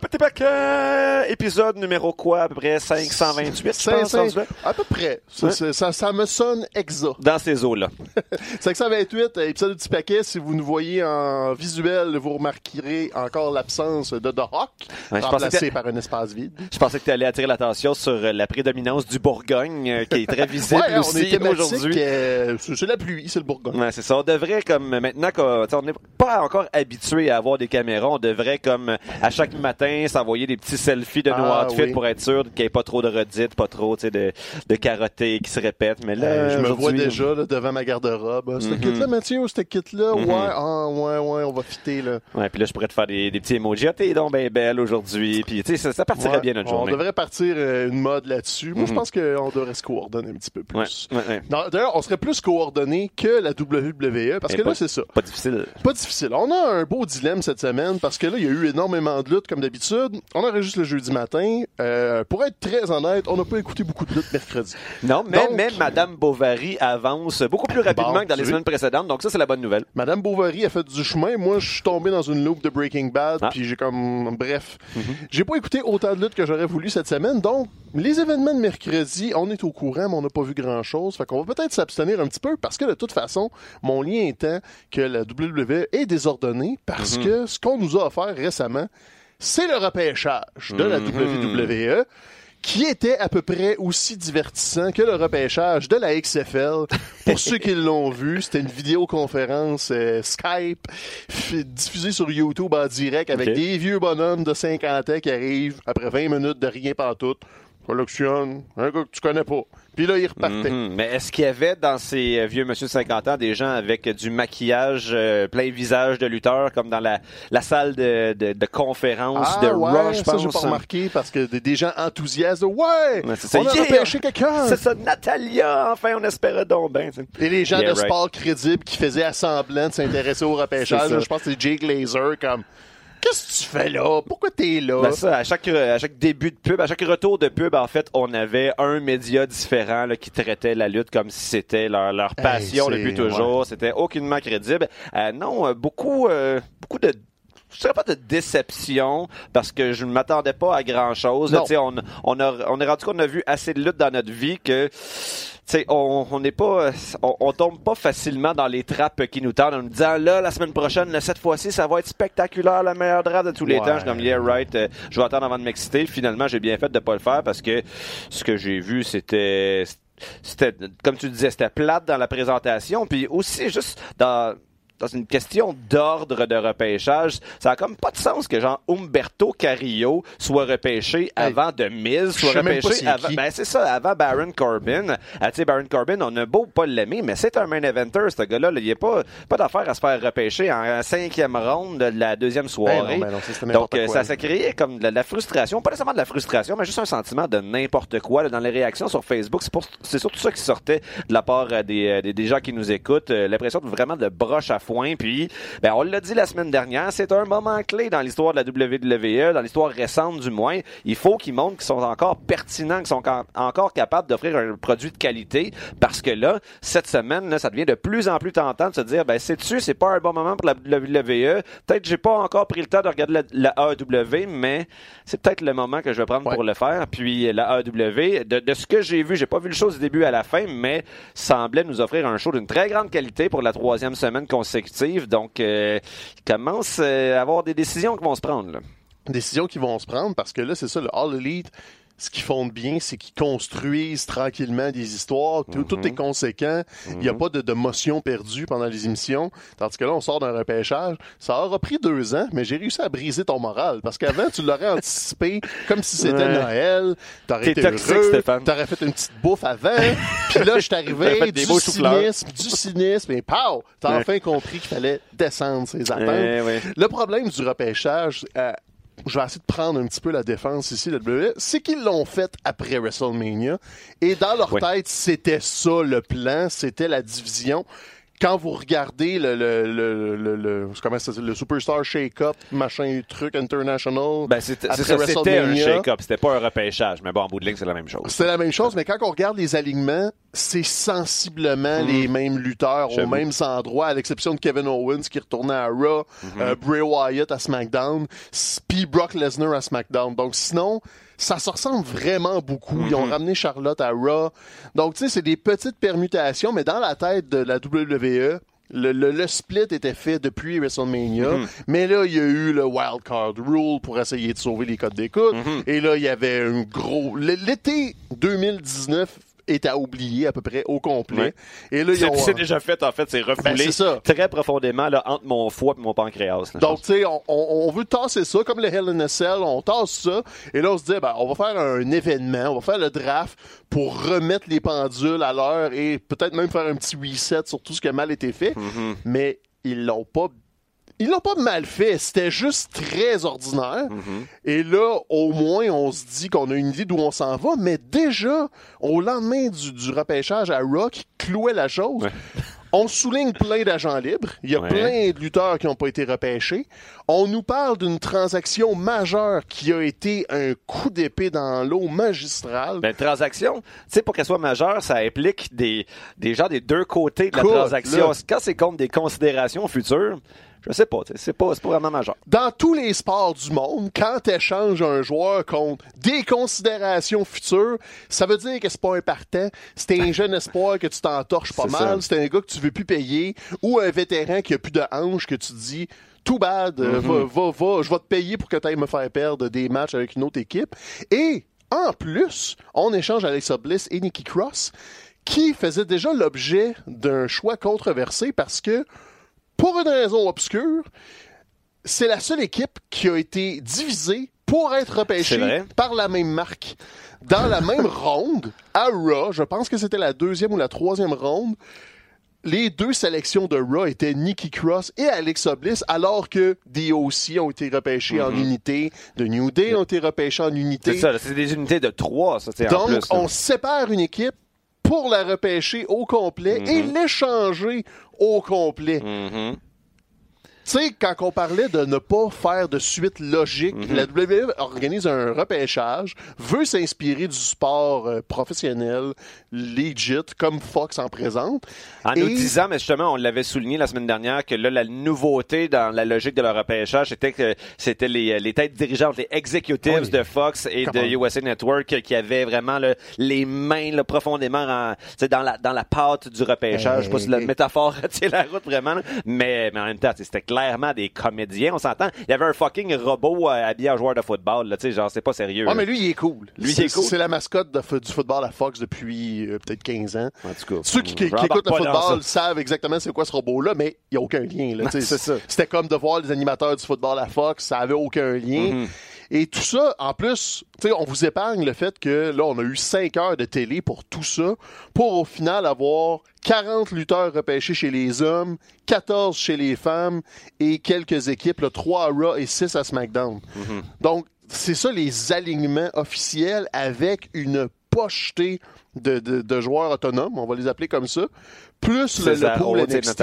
petit paquet. Épisode numéro quoi? À peu près 528, je pense. 500, rendu là? à peu près. Ça, ça, ça me sonne exa. Dans ces eaux-là. 528, euh, épisode du petit paquet. Si vous nous voyez en visuel, vous remarquerez encore l'absence de The Hawk, Ouais, remplacé par un espace vide. Je pensais que tu allais attirer l'attention sur euh, la prédominance du Bourgogne, euh, qui est très visible Ouais, aussi aujourd'hui. euh, c'est la pluie, c'est le Bourgogne. Ouais, c'est ça. On devrait, comme maintenant qu'on n'est pas encore habitué à avoir des caméras, on devrait, comme à chaque matin, s'envoyer des petits selfies de nos Ah, outfits oui. pour être sûr qu'il n'y ait pas trop de redites, pas trop de, de carottés qui se répètent. Mais là, Euh, je me vois déjà là, devant ma garde-robe. Ah, Ce Mhm. kit-là, Mathieu, ou ce kit-là? Mhm. Ouais, ah, ouais, ouais, on va fitter, là. Ouais, puis là, je pourrais te faire des, des petits emojis. Ah, t'es donc bien belle aujourd'hui. Puis, tu sais, ça, ça partirait Ouais, bien notre on journée. devrait partir euh, une mode là-dessus. Moi, je Mhm. pense qu'on devrait se coordonner un petit peu plus. ouais, D'ailleurs, on serait plus coordonné que la WWE, parce Et que pas- là, c'est ça. Pas difficile. Pas difficile. On a un beau dilemme cette semaine parce que là, il y a eu énormément de luttes comme d'habitude. On enregistre le jeudi matin. Euh, pour être très honnête, on n'a pas écouté beaucoup de luttes mercredi. Non, mais, Donc- mais Madame Bovary avance beaucoup plus rapidement Bon, que dans les semaines précédentes. Donc, ça, c'est la bonne nouvelle. Madame Bovary a fait du chemin. Moi, je suis tombé dans une loupe de Breaking Bad, Ah. puis j'ai comme... Bref. J'ai pas écouté autant de luttes que j'aurais voulu cette semaine, donc les événements de mercredi, on est au courant, mais on n'a pas vu grand-chose. Fait qu'on va peut-être s'abstenir un petit peu, parce que de toute façon, mon lien étant que la WWE est désordonnée, parce que ce qu'on nous a offert récemment, c'est le repêchage de la Mhm. WWE qui était à peu près aussi divertissant que le repêchage de la XFL. Pour ceux qui l'ont vu, c'était une vidéoconférence euh, Skype diffusée sur YouTube en direct avec des vieux bonhommes de 50 ans qui arrivent après 20 minutes de rien pantoute. Collectionne, un gars que tu connais pas. Puis là, ils repartaient. Mhm. Mais est-ce qu'il y avait dans ces euh, vieux monsieur de 50 ans des gens avec du maquillage euh, plein visage de lutteur comme dans la, la salle de, de, de conférence de Ah ouais, Raw, je ça j'ai pense? pas remarqué parce que des, des gens enthousiastes, ouais, Ouais, c'est ça. on a Yeah! repêché quelqu'un. C'est ça, Natalia, enfin, on espérait donc bien. Et les gens Yeah, de right. sport crédibles qui faisaient à semblant de s'intéresser au repêchage. Je pense que c'est Jake Glazer comme Qu'est-ce que tu fais là? Pourquoi t'es là? Ben ça, à chaque, à chaque début de pub, à chaque retour de pub, en fait, on avait un média différent là, qui traitait la lutte comme si c'était leur, leur passion depuis toujours. C'était aucunement crédible. Euh, non, euh, beaucoup, euh, beaucoup de je dirais pas de déception parce que je ne m'attendais pas à grand chose. On, on, a, on est rendu qu'on a vu assez de luttes dans notre vie que tu sais, on n'est pas, on, on tombe pas facilement dans les trappes qui nous tendent en nous disant là la semaine prochaine, cette fois-ci, ça va être spectaculaire, la meilleure draft de tous les Ouais. temps. Je comme yeah right, euh, je vais attendre avant de m'exciter. Finalement, j'ai bien fait de pas le faire parce que ce que j'ai vu, c'était c'était comme tu disais, c'était plate dans la présentation, puis aussi juste dans dans une question d'ordre de repêchage, ça a comme pas de sens que genre Umberto Carrillo soit repêché avant de Miz, soit repêché avant, ben c'est ça, avant Baron Corbin. Ah, tu sais, Baron Corbin, on a beau pas l'aimer, mais c'est un main eventer, ce gars-là. là. Il n'y a pas, pas d'affaire à se faire repêcher en cinquième ronde de la deuxième soirée. Ben non, ben non, ça, Donc, euh, quoi, ça s'est créé comme de la, frustration, pas nécessairement de la frustration, mais juste un sentiment de n'importe quoi. là. Dans les réactions sur Facebook, c'est surtout ça qui sortait de la part euh, des, euh, des, des gens qui nous écoutent. L'impression de vraiment de broche à Puis, ben, on l'a dit la semaine dernière, c'est un moment clé dans l'histoire de la WWE, dans l'histoire récente du moins. Il faut qu'ils montrent qu'ils sont encore pertinents, qu'ils sont en- encore capables d'offrir un produit de qualité, parce que là, cette semaine, là, ça devient de plus en plus tentant de se dire, ben, sais-tu, c'est pas un bon moment pour la WWE. Peut-être que j'ai pas encore pris le temps de regarder la, la AEW, mais c'est peut-être le moment que je vais prendre Ouais. pour le faire. Puis la AEW, de, de ce que j'ai vu, j'ai pas vu le show du début à la fin, mais semblait nous offrir un show d'une très grande qualité pour la troisième semaine consécutive. Donc, euh, il commence euh, à avoir des décisions qui vont se prendre. Là. Décisions qui vont se prendre parce que là, c'est ça, le All Elite. Ce qu'ils font de bien, c'est qu'ils construisent tranquillement des histoires. Tout, tout est conséquent. Il n'y a pas de, de motion perdue pendant les émissions. Tandis que là, on sort d'un repêchage. Ça aura pris deux ans, mais j'ai réussi à briser ton moral. Parce qu'avant, tu l'aurais anticipé comme si c'était Ouais. Noël. T'aurais été toxique, heureux. T'aurais fait une petite bouffe avant. Puis là, je suis arrivé, du cynisme, du cynisme, et pow! T'as Ouais. enfin compris qu'il fallait descendre ses attentes. Ouais. Le problème du repêchage, euh, je vais essayer de prendre un petit peu la défense ici de WWE, c'est qu'ils l'ont fait après WrestleMania. Et dans leur Ouais. tête, c'était ça le plan, c'était la division. Quand vous regardez le, le, le, le, le- comment ça le Superstar Shake-Up, machin truc international, Ben, c'était un shake-up, c'était pas un repêchage. Mais bon, en bout de ligne, c'est la même chose. c'est la même chose, mais quand on regarde les alignements, c'est sensiblement les mêmes lutteurs aux mêmes endroits, à l'exception de Kevin Owens qui retournait à Raw, euh, Bray Wyatt à SmackDown, puis Brock Lesnar à SmackDown. Donc sinon, ça se ressemble vraiment beaucoup. Ils ont ramené Charlotte à Raw. Donc tu sais, c'est des petites permutations, mais dans la tête de la WWE, le, le- le split était fait depuis WrestleMania, mais là, il y a eu le Wild Card Rule pour essayer de sauver les codes d'écoute. Et là, il y avait un gros... L'été 2019 est à oublier à peu près au complet. Et là, C'est ont... c'est déjà fait, en fait. C'est refoulé Ben, c'est ça. très profondément là, entre mon foie et mon pancréas. là, Donc, tu sais, on veut tasser ça, comme le Hell in a Cell, on tasse ça, et là, on se dit, ben, on va faire un événement, on va faire le draft pour remettre les pendules à l'heure et peut-être même faire un petit reset sur tout ce qui a mal été fait. Mm-hmm. Mais ils l'ont pas ils l'ont pas mal fait, c'était juste très ordinaire. Mm-hmm. Et là, au moins, on se dit qu'on a une idée d'où on s'en va, mais déjà, au lendemain du, du repêchage à Rock, clouait la chose, Ouais. on souligne plein d'agents libres. Il y a Ouais. plein de lutteurs qui n'ont pas été repêchés. On nous parle d'une transaction majeure qui a été un coup d'épée dans l'eau magistral. Ben, une transaction, tu sais, pour qu'elle soit majeure, ça implique des, des gens des deux côtés de la transaction. là. Quand c'est contre des considérations futures, je sais pas, c'est pas, c'est pas vraiment majeur. dans tous les sports du monde, quand tu échanges un joueur contre des considérations futures, ça veut dire que c'est pas un partant, c'est un jeune espoir que tu t'entorches pas mal, c'est un gars que tu veux plus payer, ou un vétéran qui a plus de hanches que tu te dis tout bad, euh, Mm-hmm. va, va, va, je vais te payer pour que tu ailles me faire perdre des matchs avec une autre équipe. Et en plus, on échange Alexa Bliss et Nikki Cross, qui faisaient déjà l'objet d'un choix controversé parce que, pour une raison obscure, c'est la seule équipe qui a été divisée pour être C'est repêchée par la même marque. Dans la même ronde, à Raw, je pense que c'était la deuxième ou la troisième ronde, les deux sélections de Raw étaient Nikki Cross et Alexa Bliss, alors que DOC ont été repêchés en unité, de New Day ont été repêchés en Mm-hmm. C'est unité. ça, c'est des unités de trois, ça, tu sais, en Donc, plus. là. on sépare une équipe pour la repêcher au complet et Mm-hmm. l'échanger au complet. Mhm. Tu sais, quand on parlait de ne pas faire de suite logique, Mhm. la WWE organise un repêchage, veut s'inspirer du sport euh, professionnel, legit, comme Fox en présente. En Et- nous disant, mais justement, on l'avait souligné la semaine dernière, que là, la nouveauté dans la logique de leur repêchage, c'était que c'était les, les têtes dirigeantes, les executives Oui. de Fox et de. USA Network qui avaient vraiment les mains là, profondément en- dans la dans la pâte du repêchage. Je sais pas si la Hey. métaphore tient la route vraiment, là. mais, mais en même temps, c'était clairement des comédiens, on s'entend. Il y avait un fucking robot euh, habillé en joueur de football, là, tu sais, genre, c'est pas sérieux. Ah, mais lui, il est cool. Lui, il C'est- est cool. C'est la mascotte de du football à Fox depuis euh, peut-être 15 ans. En tout cas, Ceux qui, qui- qui j'embarque écoutent le football savent exactement c'est quoi ce robot-là, mais il n'y a aucun lien. là, tu sais. C'est ça. C'était comme de voir les animateurs du football à Fox, ça avait aucun lien. Mhm. Et tout ça, en plus, on vous épargne le fait que là, on a eu 5 heures de télé pour tout ça, pour au final avoir 40 lutteurs repêchés chez les hommes, 14 chez les femmes et quelques équipes, là, 3 à Raw et 6 à SmackDown. Mhm. Donc, c'est ça les alignements officiels avec une pochetée de, de- de joueurs autonomes, on va les appeler comme ça, plus le, le pool NXT.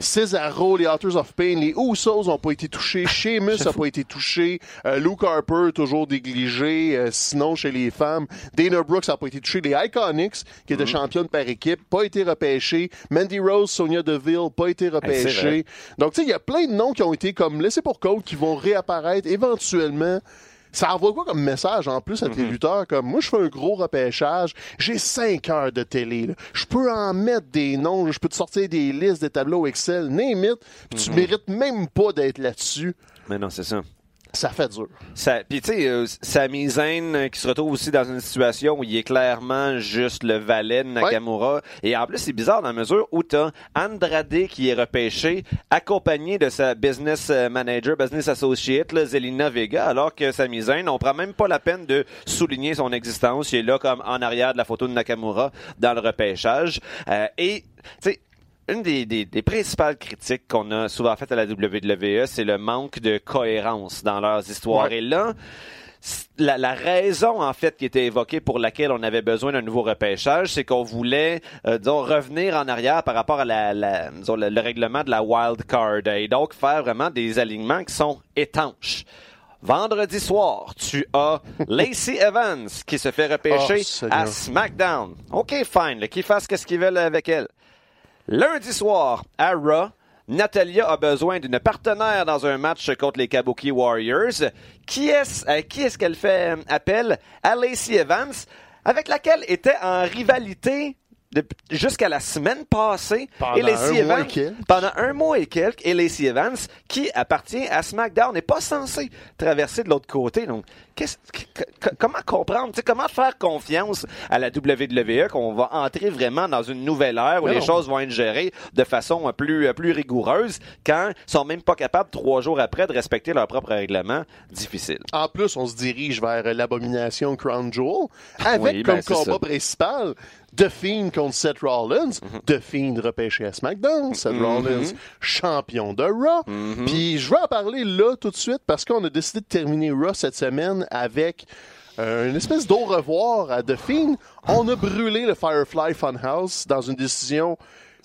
Cesaro, les Authors of Pain, les Usos n'ont pas été touchés, Sheamus n'a pas été touché, euh, Luke Harper toujours négligé, euh, sinon chez les femmes, Dana Brooks n'a pas été touché, les Iconics qui étaient championnes par équipe, pas été repêchés, Mandy Rose, Sonia Deville, pas été repêchés. Donc tu sais, il y a plein de noms qui ont été comme laissés pour compte, qui vont réapparaître éventuellement. Ça envoie quoi comme message en plus à Mhm. tes lutteurs? Comme moi, je fais un gros repêchage, j'ai cinq heures de télé. là. Je peux en mettre des noms, je peux te sortir des listes, des tableaux Excel, name it, puis tu Mhm. mérites même pas d'être là-dessus. Mais non, c'est ça. Ça fait dur. Ça, puis tu sais, euh, Sami Zayn euh, qui se retrouve aussi dans une situation où il est clairement juste le valet de Nakamura. Et en plus, c'est bizarre dans la mesure où t'as Andrade qui est repêché, accompagné de sa business euh, manager, business associate, là, Zelina Vega, alors que Sami Zayn, on prend même pas la peine de souligner son existence. Il est là comme en arrière de la photo de Nakamura dans le repêchage. Euh, et, tu sais, une des, des- des principales critiques qu'on a souvent faites à la WWE, c'est le manque de cohérence dans leurs histoires. Ouais. Et là, la, la raison en fait qui était évoquée pour laquelle on avait besoin d'un nouveau repêchage, c'est qu'on voulait, euh, disons, revenir en arrière par rapport à la, la- disons, le, le règlement de la wild card et donc faire vraiment des alignements qui sont étanches. Vendredi soir, tu as Lacey Evans qui se fait repêcher Oh, à. SmackDown. OK, fine. Qu'ils fassent ce qu'ils veulent avec elle. Lundi soir, à Raw, Natalia a besoin d'une partenaire dans un match contre les Kabuki Warriors. Qui est-ce à qui est-ce qu'elle fait euh, appel? À Lacey Evans, avec laquelle était en rivalité jusqu'à la semaine passée. Pendant et Lacey un mois et quelques. pendant un mois et quelques, et Lacey Evans, qui appartient à SmackDown, n'est pas censé traverser de l'autre côté. Donc, comment comprendre, tu sais, comment faire confiance à la WWE qu'on va entrer vraiment dans une nouvelle ère où les choses vont être gérées de façon plus, euh, plus rigoureuse quand ils sont même pas capables, trois jours après, de respecter leur propre règlement difficile? En plus, on se dirige vers l'abomination Crown Jewel avec Oui, comme ben, combat ça. principal The Fiend contre Seth Rollins. The Fiend repêché à SmackDown. Seth Mhm. Rollins, champion de Raw. Puis je vais en parler là tout de suite parce qu'on a décidé de terminer Raw cette semaine avec euh, une espèce d'au revoir à The Fiend. On a brûlé le Firefly Funhouse dans une décision.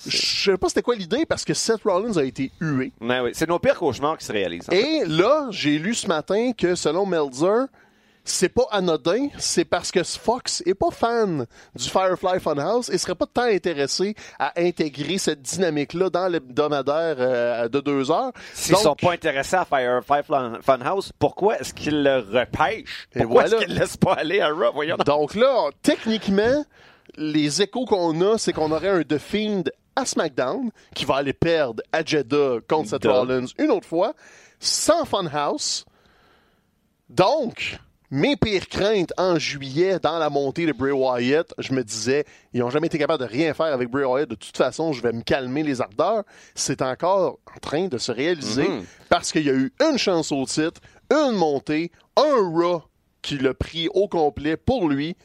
Je sais pas c'était quoi l'idée parce que Seth Rollins a été hué. Oui, c'est nos pires cauchemars qui se réalisent. en fait. Et là, j'ai lu ce matin que selon Melzer, c'est pas anodin, c'est parce que Fox est pas fan du Firefly Funhouse et serait pas tant intéressé à intégrer cette dynamique-là dans l'hebdomadaire euh, de deux heures. S'ils Donc, sont pas intéressés à Firefly Fun- Funhouse, pourquoi est-ce qu'ils le repêchent? Et Pourquoi voilà. est-ce qu'ils laissent pas aller à Raw? Voyons. donc. là, techniquement, les échos qu'on a, c'est qu'on aurait un The Fiend à SmackDown qui va aller perdre à Jeddah contre Seth. Rollins une autre fois, sans Funhouse. Donc, mes pires craintes en juillet dans la montée de Bray Wyatt, je me disais, ils n'ont jamais été capables de rien faire avec Bray Wyatt. De toute façon, je vais me calmer les ardeurs. C'est encore en train de se réaliser Mhm. parce qu'il y a eu une chance au titre, une montée, un Raw qui l'a pris au complet pour lui.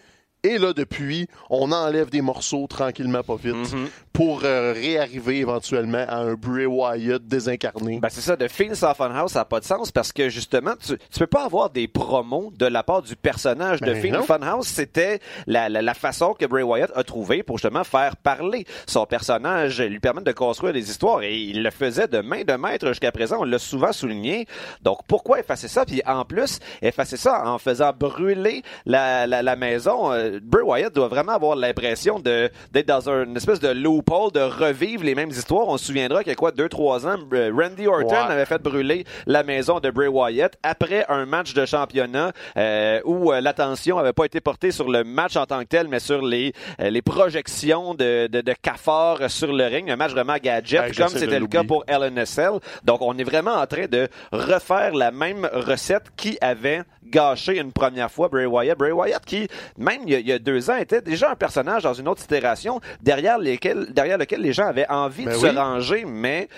Et là, depuis, on enlève des morceaux tranquillement, pas vite, Mhm. pour euh, réarriver éventuellement à un Bray Wyatt désincarné. Ben c'est ça, de Fiends sans Funhouse, ça n'a pas de sens parce que justement, tu, tu peux pas avoir des promos de la part du personnage de Fiend. non. Funhouse, c'était la, la, la façon que Bray Wyatt a trouvé pour justement faire parler son personnage, lui permettre de construire des histoires et il le faisait de main de maître jusqu'à présent, on l'a souvent souligné. Donc pourquoi effacer ça? Puis en plus, effacer ça en faisant brûler la, la, la maison. Euh, Bray Wyatt doit vraiment avoir l'impression d'être dans un- une espèce de loophole, de revivre les mêmes histoires. On se souviendra qu'il y a quoi, deux, trois ans, euh, Randy Orton Ouais. avait fait brûler la maison de Bray Wyatt après un match de championnat euh, où euh, l'attention avait pas été portée sur le match en tant que tel, mais sur les, les projections de, de, de cafards sur le ring. Un match vraiment gadget, Ouais, comme c'était le cas pour LNSL. Donc, on est vraiment en train de refaire la même recette qui avait gâché une première fois Bray Wyatt. Bray Wyatt qui, même il y a, il y a deux ans, était déjà un personnage dans une autre itération derrière, lesquels, derrière lequel les gens avaient envie Ben de oui. se ranger, mais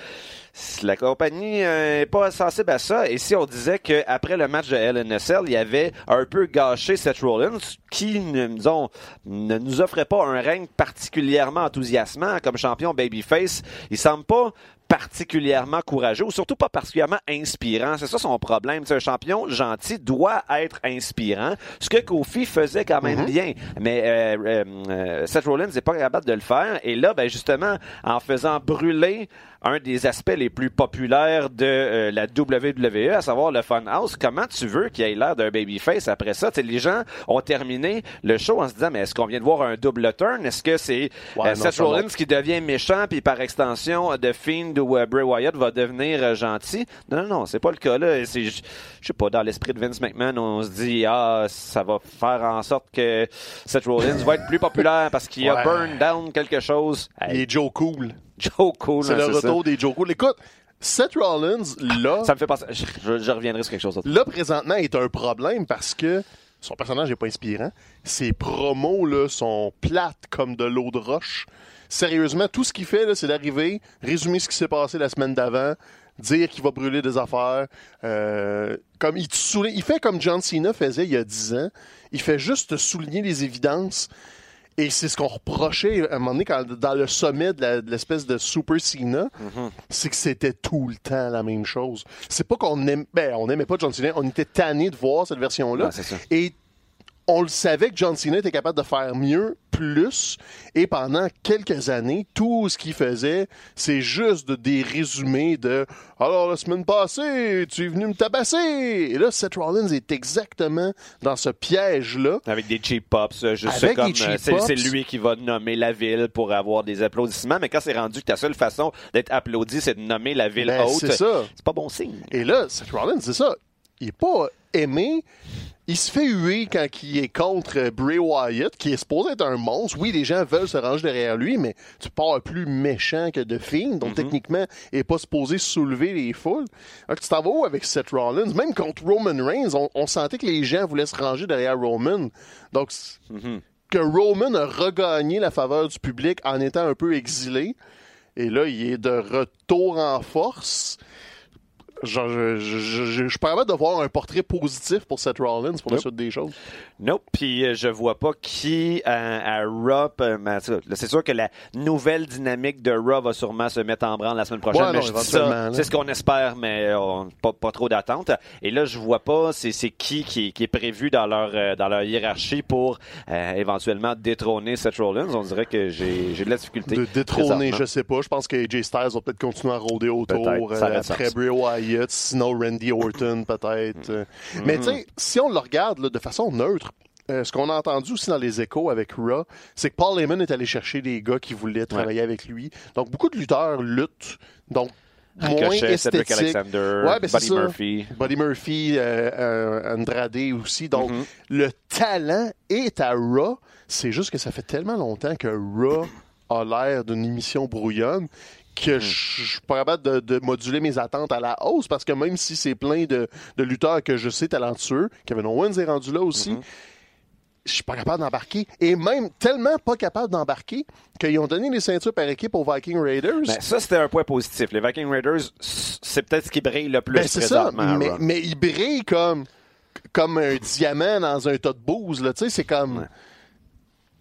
la compagnie n'est pas sensible à ça. Et si on disait qu'après le match de LNSL, il y avait un peu gâché Seth Rollins, qui ne, disons, ne nous offrait pas un règne particulièrement enthousiasmant comme champion babyface, il semble pas particulièrement courageux ou surtout pas particulièrement inspirant. C'est ça son problème. C'est un champion gentil doit être inspirant, ce que Kofi faisait quand même bien. Mais euh, euh, euh, Seth Rollins n'est pas capable de le faire. Et là, ben justement, en faisant brûler un des aspects les plus populaires de euh, la WWE, à savoir le Funhouse, comment tu veux qu'il ait l'air d'un babyface après ça? Tu sais, les gens ont terminé le show en se disant, mais est-ce qu'on vient de voir un double turn? Est-ce que c'est Ouais, euh, Seth. Rollins qui devient méchant, puis par extension, The Fiend ou euh, Bray Wyatt va devenir euh, gentil? Non, non, non, c'est pas le cas là. C'est, je sais pas, dans l'esprit de Vince McMahon, on se dit, ah, ça va faire en sorte que Seth Rollins va être plus populaire parce qu'il a burn down quelque chose. Il est Joe Cool. Joe Cool, C'est hein, le ça. retour des Joe Cool. Écoute, Seth Rollins, là, Ça me fait penser. Je, je- je reviendrai sur quelque chose d'autre. là, présentement, est un problème parce que son personnage n'est pas inspirant. Ses promos, là, sont plates comme de l'eau de roche. Sérieusement, tout ce qu'il fait, c'est d'arriver, résumer ce qui s'est passé la semaine d'avant, dire qu'il va brûler des affaires. euh, comme il, te il fait comme John Cena faisait il y a 10 ans. Il fait juste souligner les évidences. Et c'est ce qu'on reprochait à un moment donné quand, dans le sommet de l'espèce de Super Cena, Mm-hmm. c'est que c'était tout le temps la même chose. C'est pas qu'on aime, ben, on aimait pas John Cena, on était tanné de voir cette version-là. Ouais. Et on le savait que John Cena était capable de faire mieux, plus, et pendant quelques années, tout ce qu'il faisait, c'est juste de, des résumés de « Alors, la semaine passée, tu es venu me tabasser! » Et là, Seth Rollins est exactement dans ce piège-là. Avec des cheap pops, euh, juste Avec comme euh, c'est lui qui va nommer la ville pour avoir des applaudissements, mais quand c'est rendu que ta seule façon d'être applaudi, c'est de nommer la ville Ben, haute, c'est ça. c'est pas bon signe. Et là, Seth Rollins, c'est ça. Il est pas aimé. Il se fait huer quand il est contre Bray Wyatt, qui est supposé être un monstre. Oui, les gens veulent se ranger derrière lui, mais tu pars plus méchant que de Fiend, donc techniquement, il est pas supposé soulever les foules. Alors que tu t'en vas où avec Seth Rollins? Même contre Roman Reigns, on, on sentait que les gens voulaient se ranger derrière Roman. Donc, Mm-hmm. que Roman a regagné la faveur du public en étant un peu exilé. Et là, il est de retour en force. Genre, je, je, je, je, je suis pas capable de voir un portrait positif pour Seth Rollins pour la Nope. suite des choses. Nope, puis euh, je vois pas qui euh, à Raw. euh, C'est sûr que la nouvelle dynamique de Raw va sûrement se mettre en branle la semaine prochaine. Ouais, c'est ce qu'on espère, mais euh, pas, pas trop d'attente. Et là, je vois pas c'est c'est qui, qui qui est prévu dans leur euh, dans leur hiérarchie pour euh, éventuellement détrôner Seth Rollins. On dirait que j'ai j'ai de la difficulté. De détrôner, je sais pas. Je pense que AJ Styles va peut-être continuer à rôder autour. Aurait après. Bray Wyatt, sinon Randy Orton, peut-être. Mm-hmm. Mais tu sais, si on le regarde là, de façon neutre, euh, ce qu'on a entendu aussi dans les échos avec Raw, c'est que Paul Heyman est allé chercher des gars qui voulaient travailler avec lui. Donc, beaucoup de lutteurs luttent. Donc, moins Cedric esthétique. Alexander, Ouais, ben, Buddy. Murphy. Buddy Murphy, euh, euh, Andrade aussi. Donc, Mm-hmm. le talent est à Raw. C'est juste que ça fait tellement longtemps que Raw a l'air d'une émission brouillonne que je je suis pas capable de, de moduler mes attentes à la hausse parce que même si c'est plein de, de lutteurs que je sais talentueux, Kevin Owens est rendu là aussi, je suis pas capable d'embarquer. Et même tellement pas capable d'embarquer qu'ils ont donné les ceintures par équipe aux Viking Raiders. Ben, ça, c'était un point positif. Les Viking Raiders, c'est peut-être ce qui brille le plus Ben, c'est ça, mais, Raw. mais il brille comme, comme un diamant dans un tas de bouse. là. Tu sais, c'est comme. Ouais.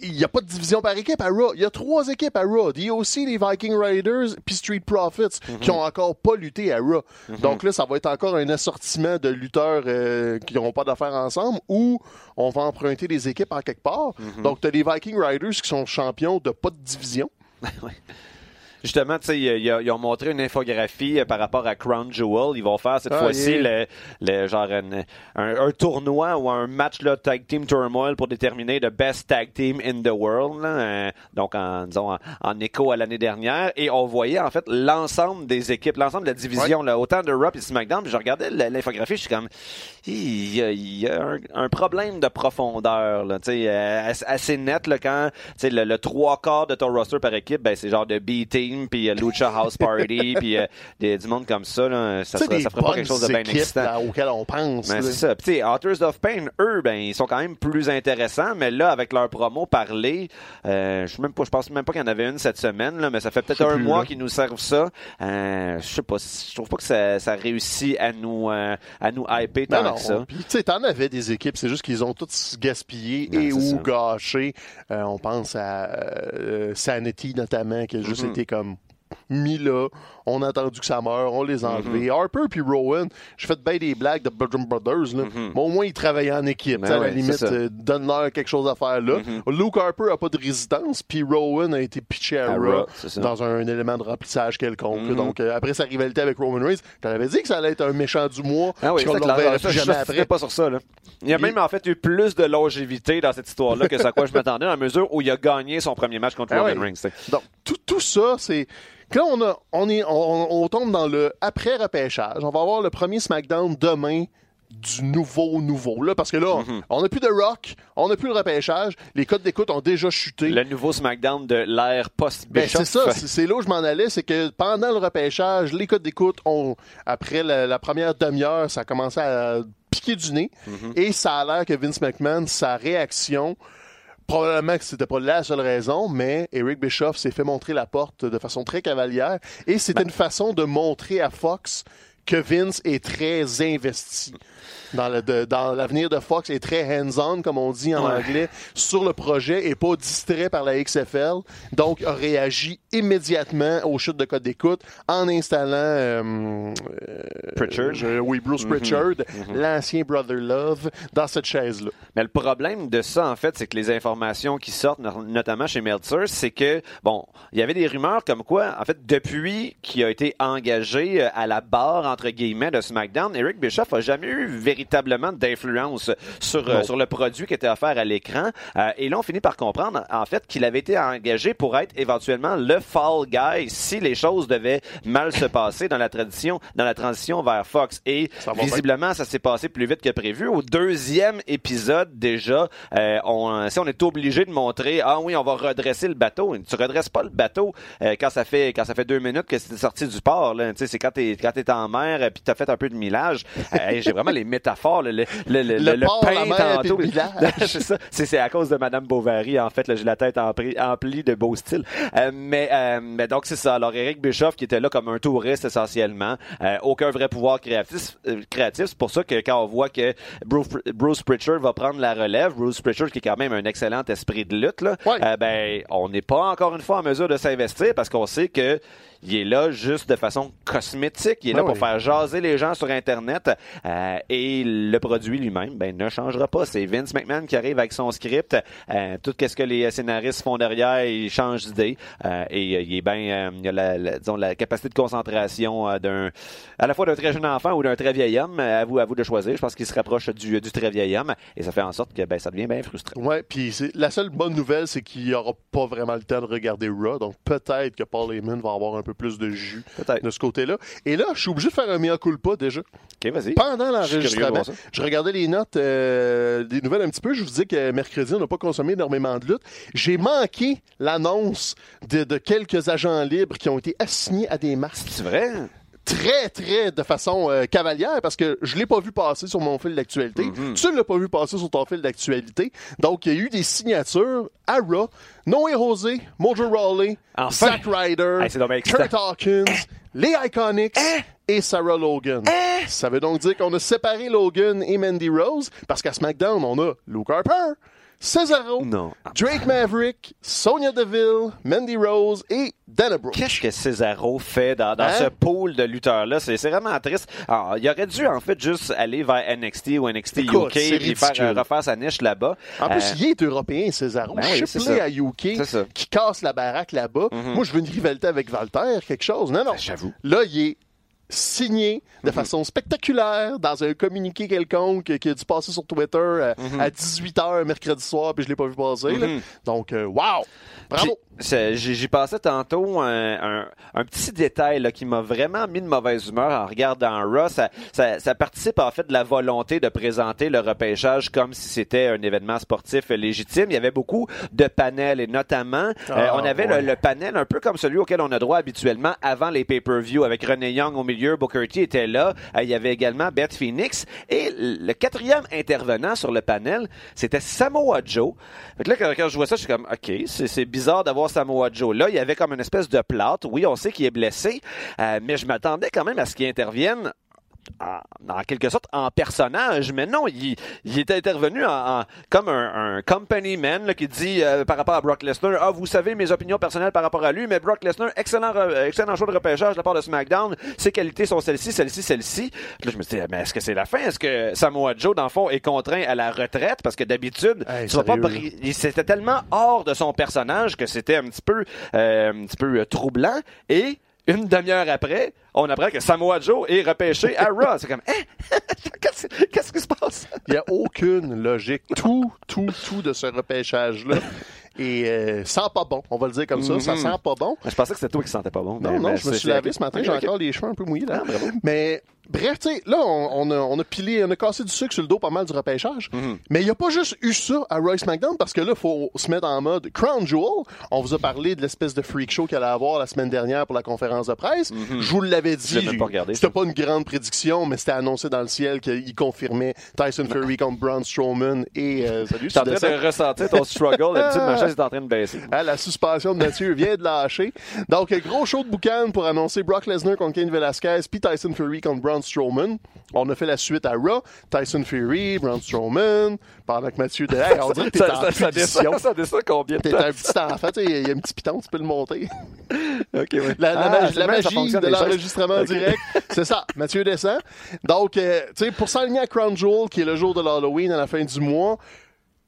Il n'y a pas de division par équipe à Raw. Il y a trois équipes à Raw. Il y a aussi les Viking Raiders puis Street Profits Mhm. qui ont encore pas lutté à Raw. Donc là, ça va être encore un assortiment de lutteurs euh, qui n'auront pas d'affaires ensemble ou on va emprunter des équipes en quelque part. Mhm. Donc, tu as les Viking Raiders qui sont champions de pas de division. Justement, tu sais, ils, ont montré une infographie euh, par rapport à Crown Jewel. Ils vont faire cette Ah, fois-ci yeah. le, le genre un, un tournoi ou un match là, tag team turmoil pour déterminer le best tag team in the world. là. Euh, donc, en, disons, en, en écho à l'année dernière. Et on voyait en fait l'ensemble des équipes, l'ensemble de la division, là, autant de Raw et SmackDown. Puis je regardais l'infographie, je suis comme, il y a, il y a un, un problème de profondeur, là, tu sais, euh, assez- net là, quand tu sais, le, le trois quarts de ton roster par équipe, ben, c'est genre de B-Team, puis euh, Lucha House Party, puis euh, des- du monde comme ça. Là, ça, des ça ferait pas quelque chose de bien excitant. là, auxquelles on pense. Ben, c'est ça. Puis, Authors of Pain, eux, ben, ils sont quand même plus intéressants, mais là, avec leur promo parlé, euh, je sais même pas, je pense même pas qu'il y en avait une cette semaine, là, mais ça fait peut-être un plus, mois qu'ils nous servent ça. Euh, je sais pas, je trouve pas que ça, ça réussit à nous, euh, à nous hyper tant Non, non. que ça. Puis, tu sais, t'en avais des équipes, c'est juste qu'ils ont toutes gaspillé Non, et ou ça. gâché. Euh, on pense à euh, Sanity, notamment, qui a juste Mhm. été comme. On a attendu que ça meure, on les a Mhm. enlevés. Harper puis Rowan, j'ai fait bien des blagues de Bludgeon Brothers, là. Mhm. mais au moins ils travaillaient en équipe. Ben Tu à la limite, euh, donne-leur quelque chose à faire là. Mhm. Luke Harper a pas de résidence, puis Rowan a été pitché à, À Raw dans un élément de remplissage quelconque. Donc, euh, après sa rivalité avec Roman Reigns, t'avais dit que ça allait être un méchant du mois, Ah oui, qu'on jamais ne après. pas sur ça. Là. Il y a même en fait eu plus de longévité dans cette histoire-là que ce à quoi je m'attendais, dans la mesure où il a gagné son premier match contre Ah Roman oui. Reigns. tu. Donc, tout, tout ça, c'est. Quand on, a, on, est, on, on tombe dans le après-repêchage, on va avoir le premier SmackDown demain du nouveau nouveau. Là, parce que là, Mhm. on n'a plus de rock, on n'a plus le repêchage, les codes d'écoute ont déjà chuté. Le nouveau SmackDown de l'ère Ben, post-Bishop. c'est ça, c'est là où je m'en allais, c'est que pendant le repêchage, les codes d'écoute ont, après la, la première demi-heure, ça a commencé à piquer du nez, Mhm. et ça a l'air que Vince McMahon, sa réaction, probablement que c'était pas la seule raison, mais Eric Bischoff s'est fait montrer la porte de façon très cavalière, et c'était Ben. une façon de montrer à Fox que Vince est très investi dans de- l'avenir de Fox est très hands-on, comme on dit en Ouais. anglais, sur le projet et pas distrait par la XFL. Donc, a réagi immédiatement aux chutes de code d'écoute en installant euh, euh, Pritchard. oui, Bruce Pritchard, l'ancien Brother Love, dans cette chaise-là. Mais le problème de ça, en fait, c'est que les informations qui sortent, no- notamment chez Meltzer, c'est que, bon, il y avait des rumeurs comme quoi, en fait, depuis qu'il a été engagé euh, à la barre, entre guillemets, de SmackDown, Eric Bischoff a jamais eu véritablement d'influence sur, euh, sur le produit qui était offert à l'écran. Euh, et là, on finit par comprendre, en fait, qu'il avait été engagé pour être éventuellement le fall guy si les choses devaient mal se passer dans la tradition, dans la transition vers Fox. Et Ça visiblement, ça s'est passé plus vite que prévu. Au deuxième épisode, déjà, euh, on, si on est obligé de montrer, ah oui, on va redresser le bateau. Tu redresses pas le bateau euh, quand ça fait quand ça fait deux minutes que c'est sorti du port. Là. Tu sais, c'est quand t'es quand t'es en mer euh, puis t'as fait un peu de millage. Euh, J'ai vraiment les métaphores, le, le, le, le, port, pain tantôt. c'est ça. C'est c'est à cause de Madame Bovary. En fait, j'ai la tête emplie, emplie de beau style. Euh, mais, euh, mais donc c'est ça. Alors Eric Bischoff qui était là comme un touriste essentiellement, euh, aucun vrai pouvoir créatif. euh, créatif. C'est pour ça que quand on voit que Bruce, Bruce Pritchard va prendre la relève, Bruce Pritchard qui est quand même un excellent esprit de lutte, là, Ouais. ben on n'est pas encore une fois en mesure de s'investir parce qu'on sait que il est là juste de façon cosmétique. Il est là Ah pour faire jaser les gens sur Internet. euh, et le produit lui-même, ben, ne changera pas. C'est Vince McMahon qui arrive avec son script. Euh, tout ce que les scénaristes font derrière, il change d'idée. Euh, et euh, il est bien, euh, il a la, la- disons, la capacité de concentration euh, d'un, à la fois d'un très jeune enfant ou d'un très vieil homme. À vous, à vous de choisir. Je pense qu'il se rapproche du, du très vieil homme. Et ça fait en sorte que, ben, ça devient bien frustrant. Ouais, puis c'est- la seule bonne nouvelle, c'est qu'il n'y aura pas vraiment le temps de regarder Raw, donc peut-être que Paul Heyman va avoir un peu plus de jus de ce côté-là. Et là, je suis obligé de faire un mea culpa déjà. OK, vas-y. Pendant Je l'enregistrement, ça. je regardais les notes euh, des nouvelles un petit peu. Je vous dis que mercredi, on n'a pas consommé énormément de lutte. J'ai manqué l'annonce de, de quelques agents libres qui ont été assignés à des masques C'est vrai? Très, très de façon euh, cavalière parce que je l'ai pas vu passer sur mon fil d'actualité. Mhm. Tu ne l'as pas vu passer sur ton fil d'actualité. Donc, il y a eu des signatures à Raw. Noé Rosé, Mojo Rawley, Enfin! Zack Ryder, Hey. Kurt Hawkins, les Iconics et Sarah Logan. Ça veut donc dire qu'on a séparé Logan et Mandy Rose parce qu'à SmackDown, on a Luke Harper, Cesaro, Non. Drake Maverick, Sonya Deville, Mandy Rose et Dana Brooke. Qu'est-ce que Cesaro fait dans, dans Hein? ce pool de lutteurs-là? C'est vraiment triste. Alors, il aurait dû, en fait, juste aller vers NXT ou NXT Écoute, UK et faire, euh, refaire sa niche là-bas. En plus, Euh, il est européen, Cesaro. Ben oui, à UK. Mhm. qui casse la baraque là-bas. Moi, je veux une rivalité avec Walter, quelque chose. Non, non. Ben, j'avoue. Là, il est signé Mhm. de façon spectaculaire dans un communiqué quelconque qui a dû passer sur Twitter euh, Mhm. à 18h mercredi soir, puis je l'ai pas vu passer. là. Donc, euh, wow! Bravo! J'y passais tantôt un, un- un petit détail là, qui m'a vraiment mis de mauvaise humeur en regardant Raw. Ça, ça, ça participe en fait de la volonté de présenter le repêchage comme si c'était un événement sportif légitime. Il y avait beaucoup de panels et notamment, euh, Ah, on avait ouais. le, le panel un peu comme celui auquel on a droit habituellement avant les pay-per-view avec René Young au milieu, Booker T était là. Euh, il y avait également Beth Phoenix et le quatrième intervenant sur le panel, c'était Samoa Joe. Fait que là, quand, je vois ça, je suis comme, OK, c'est bizarre d'avoir Samoa Joe là. Il y avait comme une espèce de plâtre. Oui, on sait qu'il est blessé, euh, mais je m'attendais quand même à ce qu'il intervienne en, en quelque sorte en personnage, mais non, il, il est intervenu en, en- comme un, un company man là, qui dit euh, par rapport à Brock Lesnar, ah vous savez mes opinions personnelles par rapport à lui, mais Brock Lesnar, excellent, excellent choix de repêchage de la part de SmackDown, ses qualités sont celles-ci, celles-ci, celles-ci. Là je me dit, mais est-ce que c'est la fin? Est-ce que Samoa Joe dans le fond est contraint à la retraite? Parce que d'habitude Hey, tu vas pas il- c'était tellement hors de son personnage que c'était un petit peu euh, un petit peu euh, troublant. Et une demi-heure après, on apprend que Samoa Joe est repêché à Raw. C'est comme, hein? qu'est-ce qu'est-ce qui se passe? Il n'y a aucune logique. Tout, tout, tout de ce repêchage-là. Et euh, sent pas bon, on va le dire comme ça. Ça Mhm. sent pas bon. Je pensais que c'était toi qui sentais pas bon. Non, mais- non, mais je me suis lavé ce matin, j'ai encore les cheveux un peu mouillés. Là. Ah. Mais bref, tu sais, là, on, on a, on a pilé, on a cassé du sucre sur le dos pas mal du repêchage. Mhm. Mais il n'y a pas juste eu ça à Royce McDonald parce que là, il faut se mettre en mode Crown Jewel. On vous a parlé de l'espèce de freak show qu'il allait avoir la semaine dernière pour la conférence de presse. Je vous l'avais dit. Mhm. même pas regardé, C'était pas une grande prédiction, mais c'était annoncé dans le ciel qu'il confirmait Tyson Fury contre Braun Strowman et euh, salut, Je en train de ressentir ton struggle. D'habitude, ma chaise est en train de baisser. Hein, la suspension de Mathieu vient de lâcher. Donc, gros show de boucan pour annoncer Brock Lesnar contre Kane Velasquez, puis Tyson Fury contre Braun Braun Strowman. On a fait la suite à Raw, Tyson Fury, Braun Strowman, pendant que Mathieu de hey, on dirait que t'es Ça, en ça, descend, ça descend combien de T'es un petit enfant, tu sais, il y a un petit piton, tu peux le monter. Ouais. La, la Ah, magie, la de l'enregistrement direct, c'est ça. Mathieu descend. Donc, euh, tu sais, pour s'aligner à Crown Jewel, qui est le jour de l'Halloween à la fin du mois,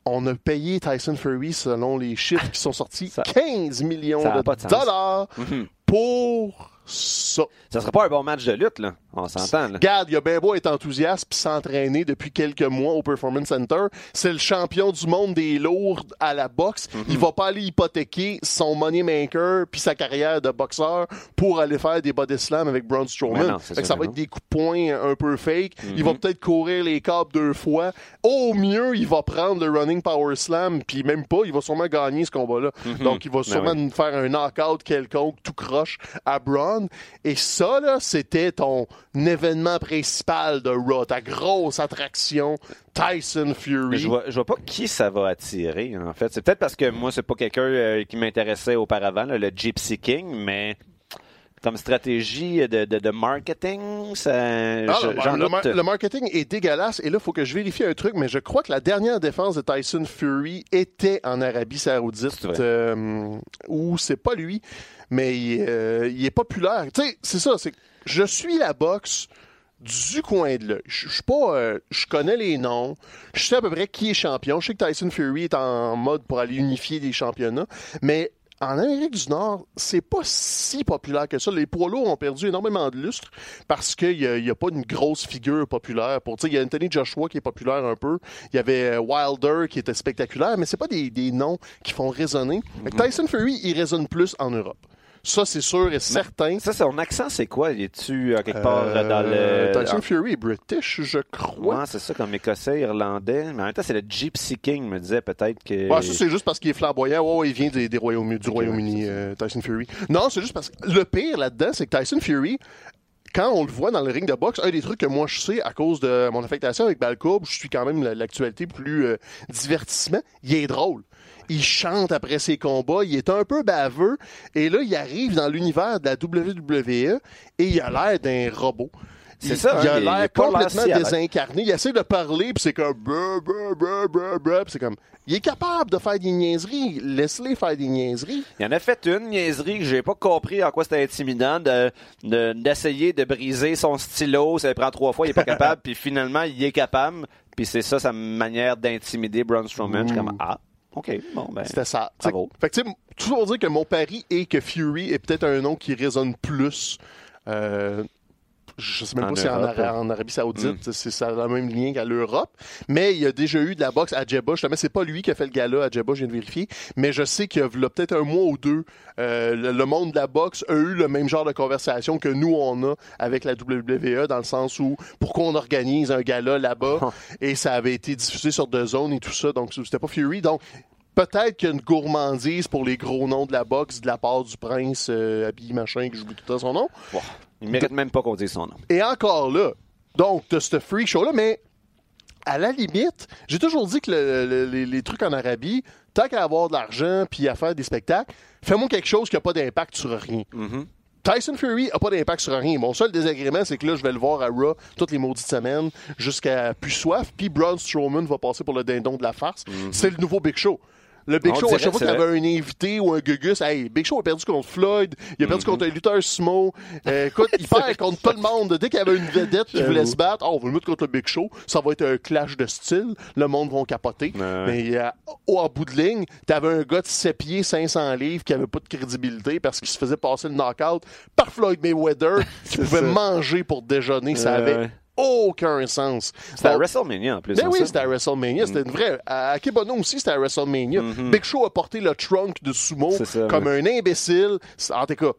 on a payé Tyson Fury, selon les chiffres qui sont sortis, Ça- 15 millions de dollars Mhm. pour ça. Ça serait pas un bon match de lutte, là. On s'entend. Regarde, il a bien beau être enthousiaste puis s'entraîner depuis quelques mois au Performance Center. C'est le champion du monde des lourds à la boxe. Mhm. Il va pas aller hypothéquer son money maker puis sa carrière de boxeur pour aller faire des body slams avec Braun Strowman. non, ça va non. être des coups de poing un peu fake. Il va peut-être courir les câbles deux fois. Au mieux, il va prendre le running power slam puis même pas, il va sûrement gagner ce combat-là. Donc il va sûrement Ben nous faire un knockout quelconque tout croche à Braun. Et ça, là, c'était ton événement principal de Raw, ta grosse attraction, Tyson Fury. Je vois, je vois pas qui ça va attirer, en fait. C'est peut-être parce que moi, c'est pas quelqu'un euh, qui m'intéressait auparavant, là, le Gypsy King, mais comme stratégie de, de, de marketing, ça, Ah, je- le- j'en le, mar- doute. le marketing est dégueulasse et là, il faut que je vérifie un truc, mais je crois que la dernière défense de Tyson Fury était en Arabie Saoudite, euh, où c'est pas lui, mais il, euh, il est populaire. Tu sais, c'est ça, c'est je suis la boxe du coin de l'œil. Je suis pas, euh, je connais les noms, je sais à peu près qui est champion. Je sais que Tyson Fury est en mode pour aller unifier des championnats, mais en Amérique du Nord, c'est pas si populaire que ça. Les poids lourds ont perdu énormément de lustre parce qu'il n'y a, pas une grosse figure populaire. Pour, il y a Anthony Joshua qui est populaire un peu. Il y avait euh, Wilder qui était spectaculaire, mais c'est pas des, des noms qui font résonner. Que Tyson Fury, il résonne plus en Europe. Ça, c'est sûr et certain. Ça, son accent, c'est quoi? Il est-tu euh, quelque part euh, dans Euh, le... Tyson Fury est British, je crois. Ouais, c'est ça, comme écossais, irlandais. Mais en même temps, c'est le Gypsy King, me disait peut-être que... Ouais, ça, c'est juste parce qu'il est flamboyant. Ouais, ouais, il vient des, des Royaumes- du Royaume-Uni, euh, Tyson Fury. Non, c'est juste parce que le pire là-dedans, c'est que Tyson Fury, quand on le voit dans le ring de boxe, un des trucs que moi je sais à cause de mon affectation avec Balcourbe, je suis quand même la- l'actualité plus euh, divertissement, il est drôle. Il chante après ses combats, il est un peu baveux, et là, il arrive dans l'univers de la WWE et il a l'air d'un robot. C'est ça, Il hein, a il- a l'air complètement désincarné. Il essaie de parler, puis c'est comme... c'est comme... Il est capable de faire des niaiseries. Laisse-les faire des niaiseries. Il en a fait une niaiserie que j'ai pas compris en quoi c'était intimidant de- de- d'essayer de, briser son stylo. Ça prend trois fois, il est pas capable, puis finalement, il est capable. Puis c'est ça sa manière d'intimider Braun Strowman. Je suis comme, ah, OK, bon, ben... C'était ça. Bravo. Fait que, tu sais, tout pour dire que mon pari est que Fury est peut-être un nom qui résonne plus. Euh, je sais même En pas si en. Ara- en Arabie Saoudite, c'est ça a le même lien qu'à l'Europe. Mais il y a déjà eu de la boxe à Jeddah. Justement, c'est pas lui qui a fait le gala à Jeddah, je viens de vérifier. Mais je sais qu'il y a peut-être un mois ou deux, euh, le, le monde de la boxe a eu le même genre de conversation que nous, on a avec la WWE, dans le sens où pourquoi on organise un gala là-bas. et ça avait été diffusé sur deux zones et tout ça. Donc, c'était pas Fury. Donc, Peut-être qu'il y a une gourmandise pour les gros noms de la boxe de la part du prince euh, habillé machin, que j'oublie tout le temps son nom. Il mérite même pas qu'on dise son nom. Et encore là, donc, t'as ce freak show-là, mais à la limite, j'ai toujours dit que le- le- les, les trucs en Arabie, tant qu'à avoir de l'argent puis à faire des spectacles, fais-moi quelque chose qui n'a pas d'impact sur rien. Mhm. Tyson Fury a pas d'impact sur rien. Mon seul désagrément, c'est que là, je vais le voir à Raw toutes les maudites semaines jusqu'à plus soif. Puis Braun Strowman va passer pour le dindon de la farce. C'est le nouveau Big Show. Le Big On Show, à chaque fois qu'il avait un invité ou un gugus, hey, Big Show a perdu contre Floyd, il a perdu contre un lutteur sumo. Euh, écoute, il perd contre tout le monde. Dès qu'il y avait une vedette qui voulait se battre, oh, on va le mettre contre le Big Show. Ça va être un clash de style. Le monde va capoter. Ouais. Mais euh, au bout de ligne, t'avais un gars de 7 pieds, 500 livres qui avait pas de crédibilité parce qu'il se faisait passer le knockout par Floyd Mayweather qui pouvait ça. manger pour déjeuner. Ça Ouais, avait. Aucun sens. C'était à WrestleMania en plus. ben hein, oui, c'était à WrestleMania. C'était une vraie. À Akebono aussi, c'était à WrestleMania. Mhm. Big Show a porté le trunk de sumo ça, comme un imbécile. En tout cas,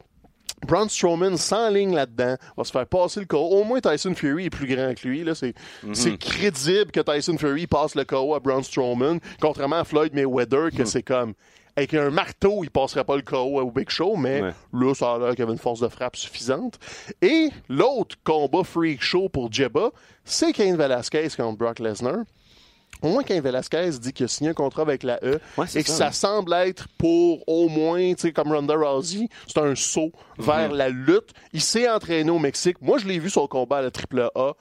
Braun Strowman sans ligne là-dedans va se faire passer le KO. Au moins, Tyson Fury est plus grand que lui. Là. C'est, Mhm. c'est crédible que Tyson Fury passe le KO à Braun Strowman, contrairement à Floyd Mayweather, Mhm. que c'est comme. Avec un marteau, il passerait pas le KO au Big Show, mais Ouais. là, ça a l'air qu'il y avait une force de frappe suffisante. Et l'autre combat freak show pour Jebba, c'est Kane Velasquez contre Brock Lesnar. au moins quand Velasquez dit qu'il a signé un contrat avec la E Ouais, et que ça. ça semble être pour au moins, tu sais, comme Ronda Rousey, c'est un saut Mhm. vers la lutte. Il s'est entraîné au Mexique. Moi, je l'ai vu sur le combat à la AAA.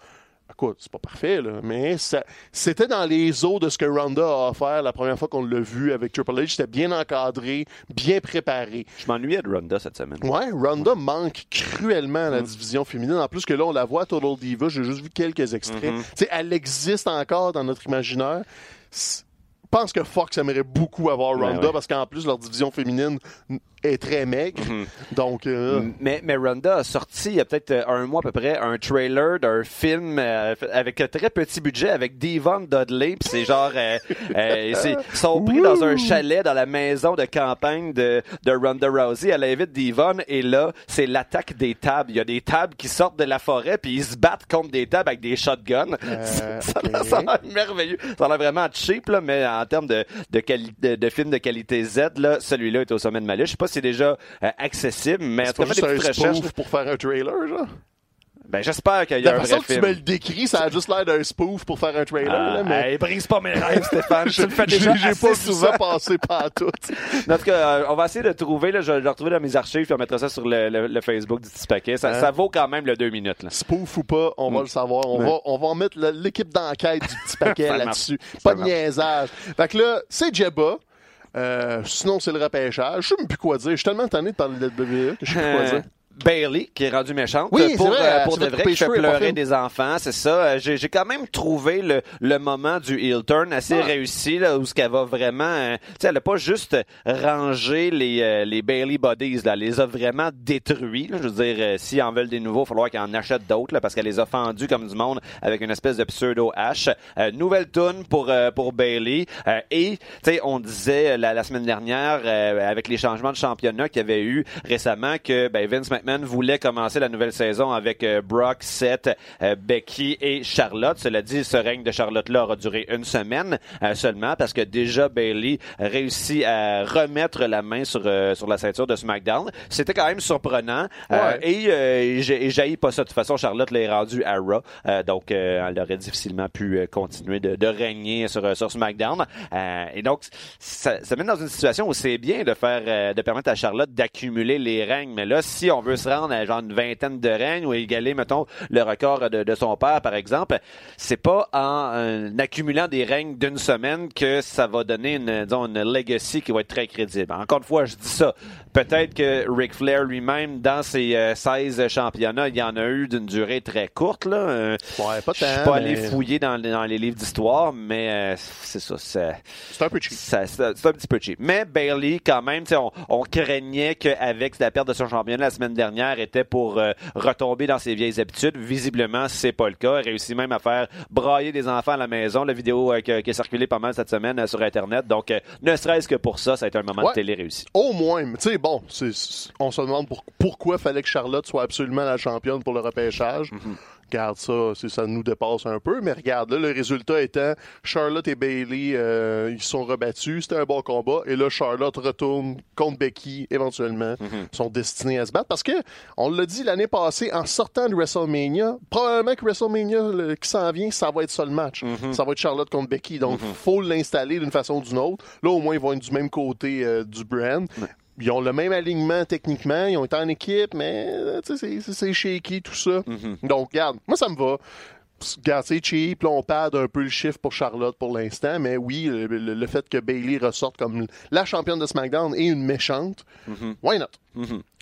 Écoute, c'est pas parfait, là, mais ça- c'était dans les eaux de ce que Ronda a offert la première fois qu'on l'a vu avec Triple H. C'était bien encadré, bien préparé. Je m'ennuyais de Ronda cette semaine. Ouais, Ronda manque cruellement à la division féminine. En plus que là, on la voit à Total Diva. J'ai juste vu quelques extraits. Tu sais, elle existe encore dans notre imaginaire. Je pense que Fox aimerait beaucoup avoir Ben Ronda ouais. parce qu'en plus, leur division féminine est très maigre. Donc, euh, Mais, mais Ronda a sorti il y a peut-être euh, un mois à peu près un trailer d'un film euh, avec un très petit budget avec Devon Dudley. Puis c'est genre, euh, ils sont pris dans un chalet dans la maison de campagne de, de Ronda Rousey. Elle invite Devon et là, c'est l'attaque des tables. Il y a des tables qui sortent de la forêt puis ils se battent contre des tables avec des shotguns. Ça, ça a l'air merveilleux. Ça a l'air vraiment cheap, là, mais en termes de, de, de, de film de qualité Z, là, celui-là est au sommet de ma liste. Je sais pas si c'est déjà euh, accessible, mais en c'est tout pas cas, des petites recherches. spoof pour faire un trailer, genre? Ben, j'espère qu'il y La a un façon vrai que tu me le décris, ça a juste l'air d'un spoof pour faire un trailer, Ah, là, mais... hey, brise pas mes rêves, Stéphane. Tu le fais déjà j'ai assez pas souvent. ça passer par tout. En tout cas, euh, on va essayer de trouver, là, je vais le retrouver dans mes archives, puis on mettra ça sur le, le- le Facebook du petit paquet. Ça, Hein? ça vaut quand même le deux minutes, là. Spoof ou pas, on va le savoir. On, va, on va en mettre l'équipe d'enquête du petit paquet là-dessus. Pas de niaisage. Fait que là, c'est Jebba. Euh, sinon, c'est le repêchage. Je sais même plus quoi dire. Je suis tellement tanné de parler de WWE que je sais plus quoi dire. Bailey, qui est rendu méchante, Oui, pour, vrai, euh, pour de vrai, qui fait pleurer des enfants, c'est ça. Euh, J'ai j'ai quand même trouvé le, le moment du heel turn assez Ah. réussi, là, où ce qu'elle va vraiment... euh, tu sais, elle a pas juste rangé les, euh, les Bailey Bodies, là, elle les a vraiment détruits. là. Je veux dire, euh, s'ils en veulent des nouveaux, il va falloir qu'elle en achète d'autres, là, parce qu'elle les a fendus comme du monde avec une espèce de pseudo-hache. Euh, nouvelle tune pour, euh, pour Bailey. Euh, et, tu sais, on disait euh, la, la semaine dernière, euh, avec les changements de championnat qu'il y avait eu récemment, que ben, Vince McMahon voulait commencer la nouvelle saison avec euh, Brock, Seth, euh, Becky et Charlotte. Cela dit, ce règne de Charlotte-là aura duré une semaine euh, seulement parce que déjà Bailey réussit à remettre la main sur, euh, sur la ceinture de SmackDown. C'était quand même surprenant. Euh, Ouais. et et j'haïs pas ça. De toute façon, Charlotte l'est rendue à Raw. Donc, elle aurait difficilement pu continuer de, de régner sur, sur SmackDown. Et donc, ça, ça mène dans une situation où c'est bien de faire, de permettre à Charlotte d'accumuler les règnes. Mais là, si on veut se rendre à genre une vingtaine de règnes ou égaler, mettons, le record de, son père, par exemple, c'est pas en accumulant des règnes d'une semaine que ça va donner une, disons, une legacy qui va être très crédible. Encore une fois, je dis ça. Peut-être que Ric Flair lui-même, dans ses euh, 16 championnats, il y en a eu d'une durée très courte. Là. Euh, Ouais, pas je suis pas allé mais- fouiller dans, dans les livres d'histoire, mais euh, c'est ça. c'est- C'est un peu cheap. c'est un petit peu cheap. Mais Bailey, quand même, on, on craignait qu'avec la perte de son championnat la semaine dernière, était pour euh, retomber dans ses vieilles habitudes. Visiblement, c'est pas le cas. Réussit même à faire brailler des enfants à la maison. La vidéo euh, qui, a circulé pas mal cette semaine sur Internet. Donc, ne serait-ce que pour ça, ça a été un moment Ouais. de télé réussi. Au moins, tu sais, bon, c'est- on se demande pour- pourquoi fallait que Charlotte soit absolument la championne pour le repêchage. Regarde ça, c'est- ça nous dépasse un peu, mais regarde, là, le résultat étant Charlotte et Bailey, euh, ils sont rebattus, c'était un bon combat, et là, Charlotte retourne contre Becky, éventuellement, sont destinés à se battre, parce que, on l'a dit l'année passée, en sortant de WrestleMania, probablement que WrestleMania le- qui s'en vient, ça va être ça le match. Ça va être Charlotte contre Becky, donc faut l'installer d'une façon ou d'une autre. Là, au moins, ils vont être du même côté euh, du brand. Ils ont le même alignement techniquement, ils ont été en équipe, mais euh, c'est- shaky tout ça. Donc, regarde, moi ça me va. Regarde, c'est cheap, là on perd un peu le chiffre pour Charlotte pour l'instant, mais oui, le, le- le fait que Bailey ressorte comme la championne de SmackDown et une méchante, why not?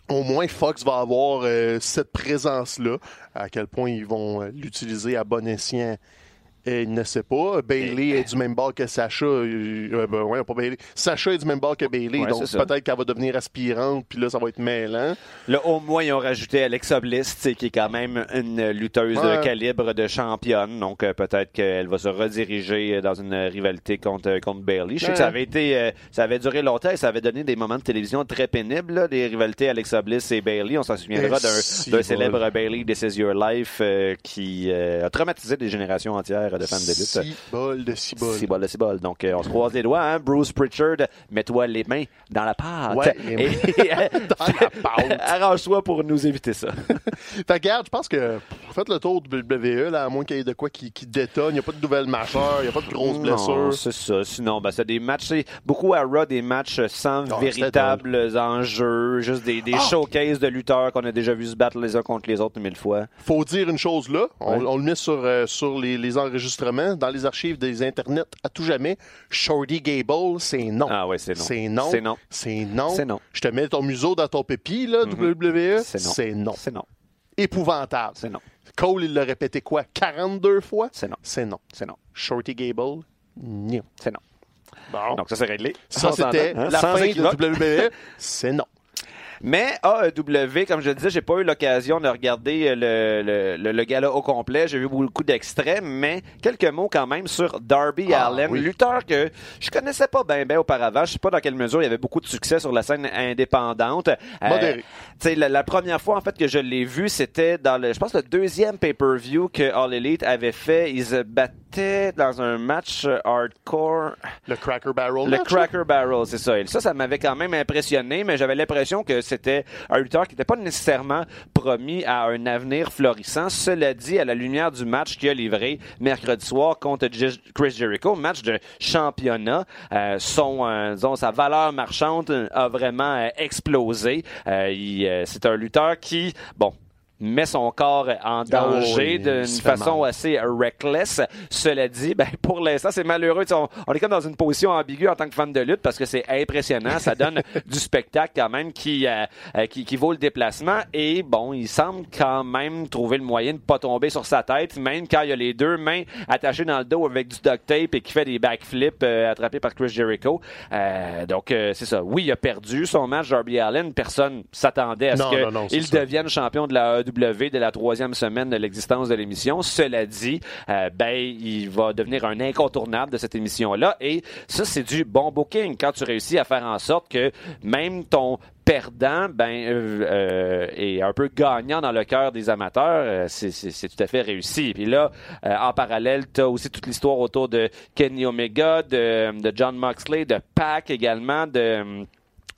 Au moins, Fox va avoir euh, cette présence-là. À quel point ils vont euh, l'utiliser à bon escient, il ne sait pas. Bailey est du même bord que Sacha. Euh, ben, ouais, pas Bailey. Sacha est du même bord que Bailey, Ouais, donc peut-être qu'elle va devenir aspirante, puis là, ça va être mêlant. Là, au moins, ils ont rajouté Alexa Bliss, qui est quand même une lutteuse Ouais. de calibre de championne. Donc, euh, peut-être qu'elle va se rediriger euh, dans une rivalité contre, euh, contre Bailey. Je sais que ça avait été, euh, ça avait duré longtemps et ça avait donné des moments de télévision très pénibles, des rivalités Alexa Bliss et Bailey. On s'en souviendra d'un si célèbre Bailey This Is Your Life qui a traumatisé des générations entières de fans de lutte. Six bols de six bols de six. Donc, euh, on se croise les doigts, hein? Bruce Pritchard, mets-toi les mains dans la pâte. Ouais, les Dans la pâte. Arrange-toi pour nous éviter ça. Fait que, regarde, je pense que faites le tour de WWE, là, à moins qu'il y ait de quoi qui, qui détonne. Il n'y a pas de nouvelles majeures, il n'y a pas de grosses Non, blessures. c'est ça. Sinon, ben, c'est des matchs, beaucoup à Raw, des matchs sans Ah, véritables enjeux, juste des, des Ah! showcases de lutteurs qu'on a déjà vu se battre les uns contre les autres mille fois. Faut dire une chose là, on, Ouais. on le met sur, euh, sur les, les enregistrements, dans les archives des internets à tout jamais. Shorty Gable, c'est non. Ah ouais, c'est non. C'est non. C'est non. C'est non. C'est non. Je te mets ton museau dans ton pépi, là, WWE. C'est non. C'est non. C'est non. Épouvantable. C'est non. Cole, il l'a répété quoi? 42 fois? C'est non. C'est non. C'est non. Shorty Gable? Non. C'est non. Bon. Donc ça, c'est réglé. ça, c'était hein? la Sans fin de WWE. C'est non. Mais AEW, comme je le disais, j'ai pas eu l'occasion de regarder le, le, le, le gala au complet. J'ai vu beaucoup d'extraits, mais quelques mots quand même sur Darby Ah, Allen, oui. lutteur que je connaissais pas bien ben auparavant. Je sais pas dans quelle mesure il y avait beaucoup de succès sur la scène indépendante. Euh, Modéré. sais, la, la première fois en fait que je l'ai vu, c'était dans le, je pense le deuxième pay-per-view que All Elite avait fait. Ils se battaient dans un match euh, hardcore. Le Cracker Barrel. Le match, là? Cracker Barrel, c'est ça. Et ça, ça m'avait quand même impressionné, mais j'avais l'impression que c'était un lutteur qui n'était pas nécessairement promis à un avenir florissant. Cela dit, à la lumière du match qu'il a livré mercredi soir contre Chris Jericho, match de championnat, euh, son, euh, sa valeur marchande euh, a vraiment explosé. C'est un lutteur qui, bon, met son corps en danger oui, d'une façon mal. assez reckless. Cela dit, ben, pour l'instant, c'est malheureux. On, on est comme dans une position ambiguë en tant que fan de lutte parce que c'est impressionnant. Ça donne du spectacle quand même qui, euh, euh, qui, qui vaut le déplacement. Et bon, il semble quand même trouver le moyen de pas tomber sur sa tête, même quand il y a les deux mains attachées dans le dos avec du duct tape et qui fait des backflips euh, attrapés par Chris Jericho. Euh, donc, c'est ça. Oui, il a perdu son match, Darby Allen. Personne s'attendait à ce qu'il devienne champion de la AEW de la troisième semaine de l'existence de l'émission. Cela dit, euh, ben, il va devenir un incontournable de cette émission-là. Et ça, c'est du bon booking. Quand tu réussis à faire en sorte que même ton perdant ben euh, euh, est un peu gagnant dans le cœur des amateurs euh, c'est, tout à fait réussi puis là euh, en parallèle tu as aussi toute l'histoire autour de Kenny Omega de, de John Moxley de Pac également de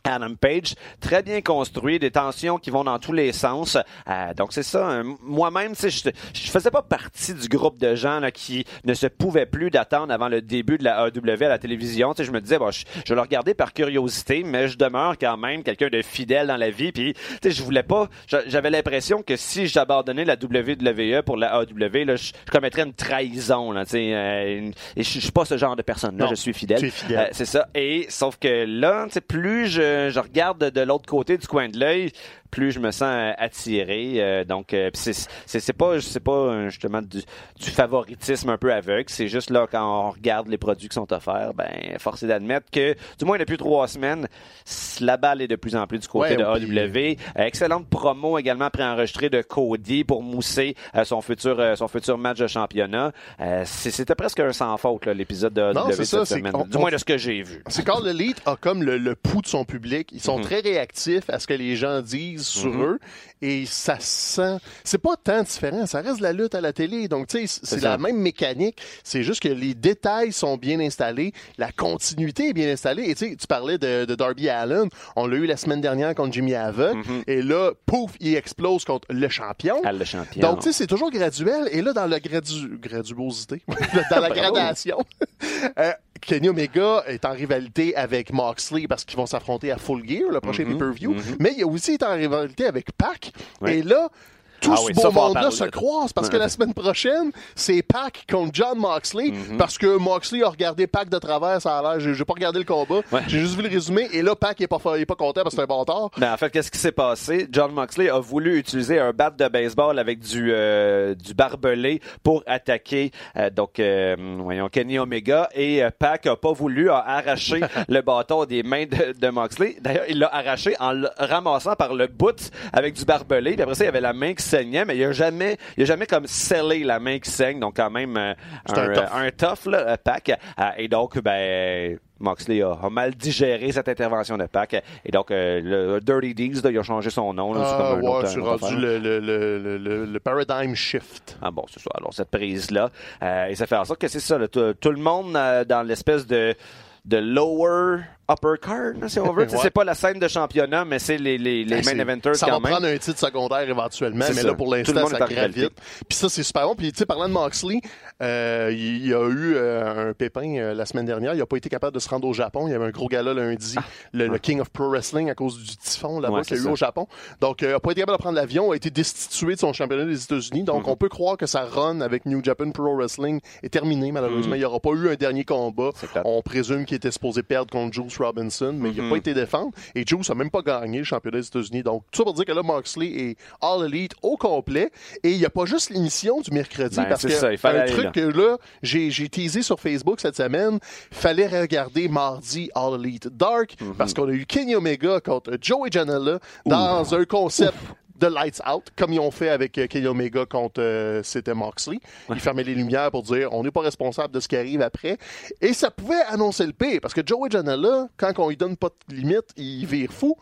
Adam Page, très bien construit, des tensions qui vont dans tous les sens. Euh, donc c'est ça. hein. Moi-même, je, je faisais pas partie du groupe de gens là, qui ne se pouvaient plus d'attendre avant le début de la AEW à la télévision. Tu sais, je me disais, bon, je, je vais le regarder par curiosité, mais je demeure quand même quelqu'un de fidèle dans la vie. Puis, tu sais, je voulais pas. j'a- J'avais l'impression que si j'abandonnais la WWE pour la AEW, là, je, je commettrais une trahison. Là, tu sais, euh, une- et je, je suis pas ce genre de personne. Là, Non, je suis fidèle. Euh, c'est ça. Et sauf que là, plus je, je regarde de, l'autre côté du coin de l'œil, plus je me sens euh, attiré. Euh, donc, euh, c'est pas c'est pas justement du, du favoritisme un peu aveugle. C'est juste là quand on regarde les produits qui sont offerts, ben force est d'admettre que du moins depuis trois semaines, la balle est de plus en plus du côté Ouais, de. Euh, excellente promo également préenregistrée de Cody pour mousser euh, son futur euh, son futur match de championnat. Euh, C'était presque un sans faute l'épisode de ça, cette semaine. du moins de ce que j'ai vu. C'est quand l'élite a comme le, le pouls de son public. Ils sont très réactifs à ce que les gens disent sur eux. Et ça se sent. C'est pas tant différent. Ça reste la lutte à la télé. Donc, tu sais, c'est la même mécanique. C'est juste que les détails sont bien installés. La continuité est bien installée. Et tu sais, tu parlais de, de Darby Allen. On l'a eu la semaine dernière contre Jimmy Havoc. Et là, pouf, il explose contre le champion. Ah, le champion. Donc, tu sais, c'est toujours graduel. Et là, dans la gradu... graduosité, dans la gradation, euh, Kenny Omega est en rivalité avec Moxley parce qu'ils vont s'affronter à Full Gear, le prochain pay-per-view. Mais il a aussi été en rivalité avec Pac. Et là, tout Ah ce beau monde-là se croise parce que la semaine prochaine, c'est Pac contre John Moxley Mhm. parce que Moxley a regardé Pac de travers, ça a l'air. J'ai pas regardé le combat. Ouais. J'ai juste vu le résumé. Et là, Pac est pas, il est pas content parce que c'est un bâtard. Ben, en fait, qu'est-ce qui s'est passé? John Moxley a voulu utiliser un bat de baseball avec du, euh, du barbelé pour attaquer euh, donc euh, voyons Kenny Omega et euh, Pac a pas voulu a arraché le bâton des mains de, de Moxley. D'ailleurs, il l'a arraché en le ramassant par le bout avec du barbelé. Puis après ça, il y avait la main qui saignait, mais il a jamais il a jamais comme scellé la main qui saigne. Donc quand même euh, C'est un tough. un tough là, euh, Pac. Euh, et donc ben Moxley a, a mal digéré cette intervention de Pac. Et donc, euh, le Dirty Deeds, là, il a changé son nom. là. Ah, comme un ouais, autre- un autre rendu le, le, le, le, paradigm shift. Ah bon, c'est ça. Alors, cette prise-là. euh, et ça fait en sorte que c'est ça. tout, tout le monde euh, dans l'espèce de de lower upper card, là, si on veut. Ouais. C'est pas la scène de championnat, mais c'est les, les, les Ben, main eventers Ça quand va même. prendre un titre secondaire éventuellement, mais ça. là, pour l'instant, ça gravite. Puis ça, c'est super bon. Puis, tu sais, parlant de Moxley, euh, il il y a eu euh, un pépin euh, la semaine dernière. Il n'a pas été capable de se rendre au Japon. Il y avait un gros gala lundi, le, le King of Pro Wrestling, à cause du typhon là-bas Ah. Ouais, qu'il y a eu ça. au Japon. Donc, euh, il n'a pas été capable de prendre l'avion, a été destitué de son championnat des États-Unis. Donc, Mm-hmm. on peut croire que sa run avec New Japan Pro Wrestling est terminée, malheureusement. Il n'y aura pas eu un dernier combat. Mm. On présume qu'il était supposé perdre contre Juice Robinson, mais il n'a Mhm. pas été défendre. Et Juice n'a même pas gagné le championnat des États-Unis. Donc, tout ça pour dire que là, Moxley est All Elite au complet. Et il n'y a pas juste l'émission du mercredi. Ben, parce que ça, il fallait un truc là. que là, j'ai, j'ai teasé sur Facebook cette semaine, fallait regarder mardi All Elite Dark Mhm. parce qu'on a eu Kenny Omega contre Joey Janela dans un concept de Lights Out, comme ils ont fait avec euh, Kenny Omega contre euh, c'était Moxley. Ils fermaient les lumières pour dire on n'est pas responsable de ce qui arrive après. Et ça pouvait annoncer le pire, parce que Joey Janela, quand on lui donne pas de limite, il vire fou.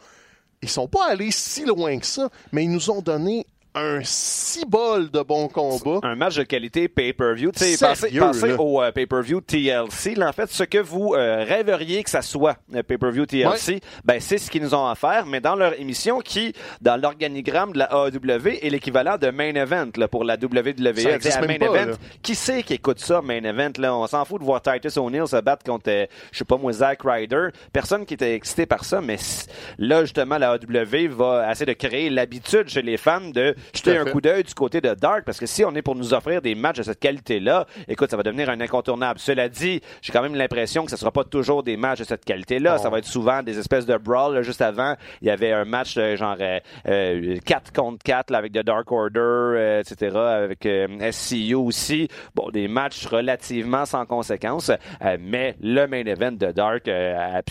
Ils sont pas allés si loin que ça, mais ils nous ont donné un cibole de bons combats. un match de qualité pay-per-view. Pensez, pensez au euh, pay-per-view TLC. Là, en fait, ce que vous euh, rêveriez que ça soit, le pay-per-view TLC, ben, c'est ce qu'ils nous ont offert, mais dans leur émission qui, dans l'organigramme de la AEW, est l'équivalent de main event là, pour la WWE. À main pas, event, là. qui c'est qui écoute ça, main event? Là? On s'en fout de voir Titus O'Neill se battre contre, euh, je sais pas moi, Zack Ryder. Personne qui était excité par ça, mais là, justement, la AEW va essayer de créer l'habitude chez les fans de jeter un coup d'œil du côté de Dark, parce que si on est pour nous offrir des matchs de cette qualité-là, écoute, ça va devenir un incontournable. Cela dit, j'ai quand même l'impression que ce sera pas toujours des matchs de cette qualité-là. Ça va être souvent des espèces de brawl. là. Juste avant, il y avait un match euh, genre euh, euh, 4 contre 4 là, avec The Dark Order, euh, etc., avec euh, SCU aussi. Bon, des matchs relativement sans conséquences, euh, mais le main event de Dark, euh,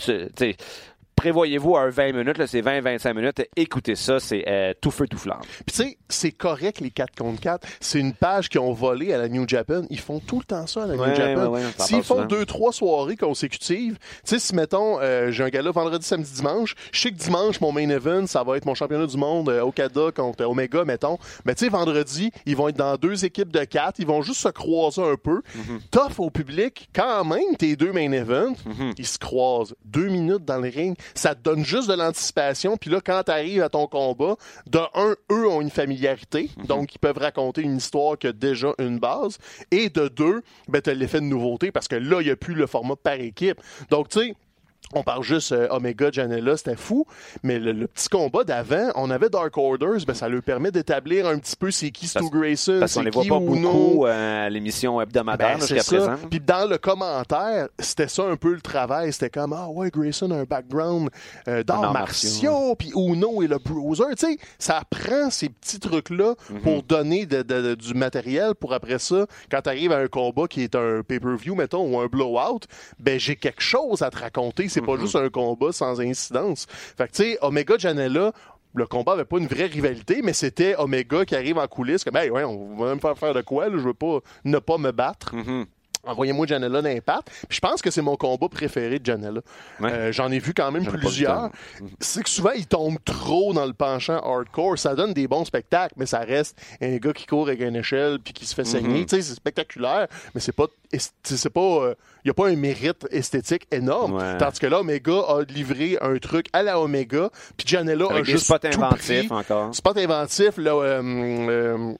Prévoyez-vous un 20 minutes, là, c'est 20-25 minutes. Écoutez ça, c'est euh, tout feu, tout flamme. Puis tu sais, c'est correct les 4 contre 4. C'est une page qu'ils ont volée à la New Japan. Ils font tout le temps ça à la Ouais, New Japan. ouais, ouais, S'ils font souvent. deux, trois soirées consécutives, tu sais, si mettons, euh, j'ai un gala vendredi, samedi, dimanche, je sais que dimanche, mon main event, ça va être mon championnat du monde euh, Okada contre Omega, mettons. Mais tu sais, vendredi, ils vont être dans deux équipes de quatre. Ils vont juste se croiser un peu. Mhm. Tough au public. Quand même, tes deux main events, Mhm. ils se croisent. Deux minutes dans le ring. Ça te donne juste de l'anticipation. Puis là, quand t'arrives à ton combat, de un, eux ont une familiarité. Mhm. Donc, ils peuvent raconter une histoire qui a déjà une base. Et de deux, ben, t'as l'effet de nouveauté parce que là, il n'y a plus le format par équipe. Donc, tu sais, on parle juste euh, Omega, Janela, c'était fou. Mais le, le petit combat d'avant, on avait Dark Orders, ben, ça leur permet d'établir un petit peu c'est qui Stu Grayson, Parce qu'on les voit pas beaucoup euh, à l'émission hebdomadaire Ben, jusqu'à présent. Puis dans le commentaire, c'était ça un peu le travail. C'était comme ah ouais, Grayson a un background euh, d'arts martiaux, puis Uno et le bruiser. Tu sais, ça prend ces petits trucs là Mhm. pour donner de- de- de- du matériel pour après ça, quand tu arrives à un combat qui est un pay-per-view mettons ou un blowout, ben j'ai quelque chose à te raconter. C'est pas juste un combat sans incidence. Fait que tu sais, Omega Janela. Le combat avait pas une vraie rivalité, mais c'était Omega qui arrive en coulisses comme hey, ouais, on va même faire faire de quoi, là, je veux pas ne pas me battre. Mhm. Envoyez-moi Janela d'impact. Puis je pense que c'est mon combat préféré de Janela. Ouais. Euh, J'en ai vu quand même plusieurs. C'est que souvent, il tombe trop dans le penchant hardcore. Ça donne des bons spectacles, mais ça reste un gars qui court avec une échelle puis qui se fait saigner. Mhm. Tu sais, c'est spectaculaire, mais c'est pas... C'est pas... euh, Il n'y a pas un mérite esthétique énorme. Ouais. Tandis que là, Omega a livré un truc à la Omega, puis Janela a juste inventifs pris. encore. Spot inventif, là... euh, euh,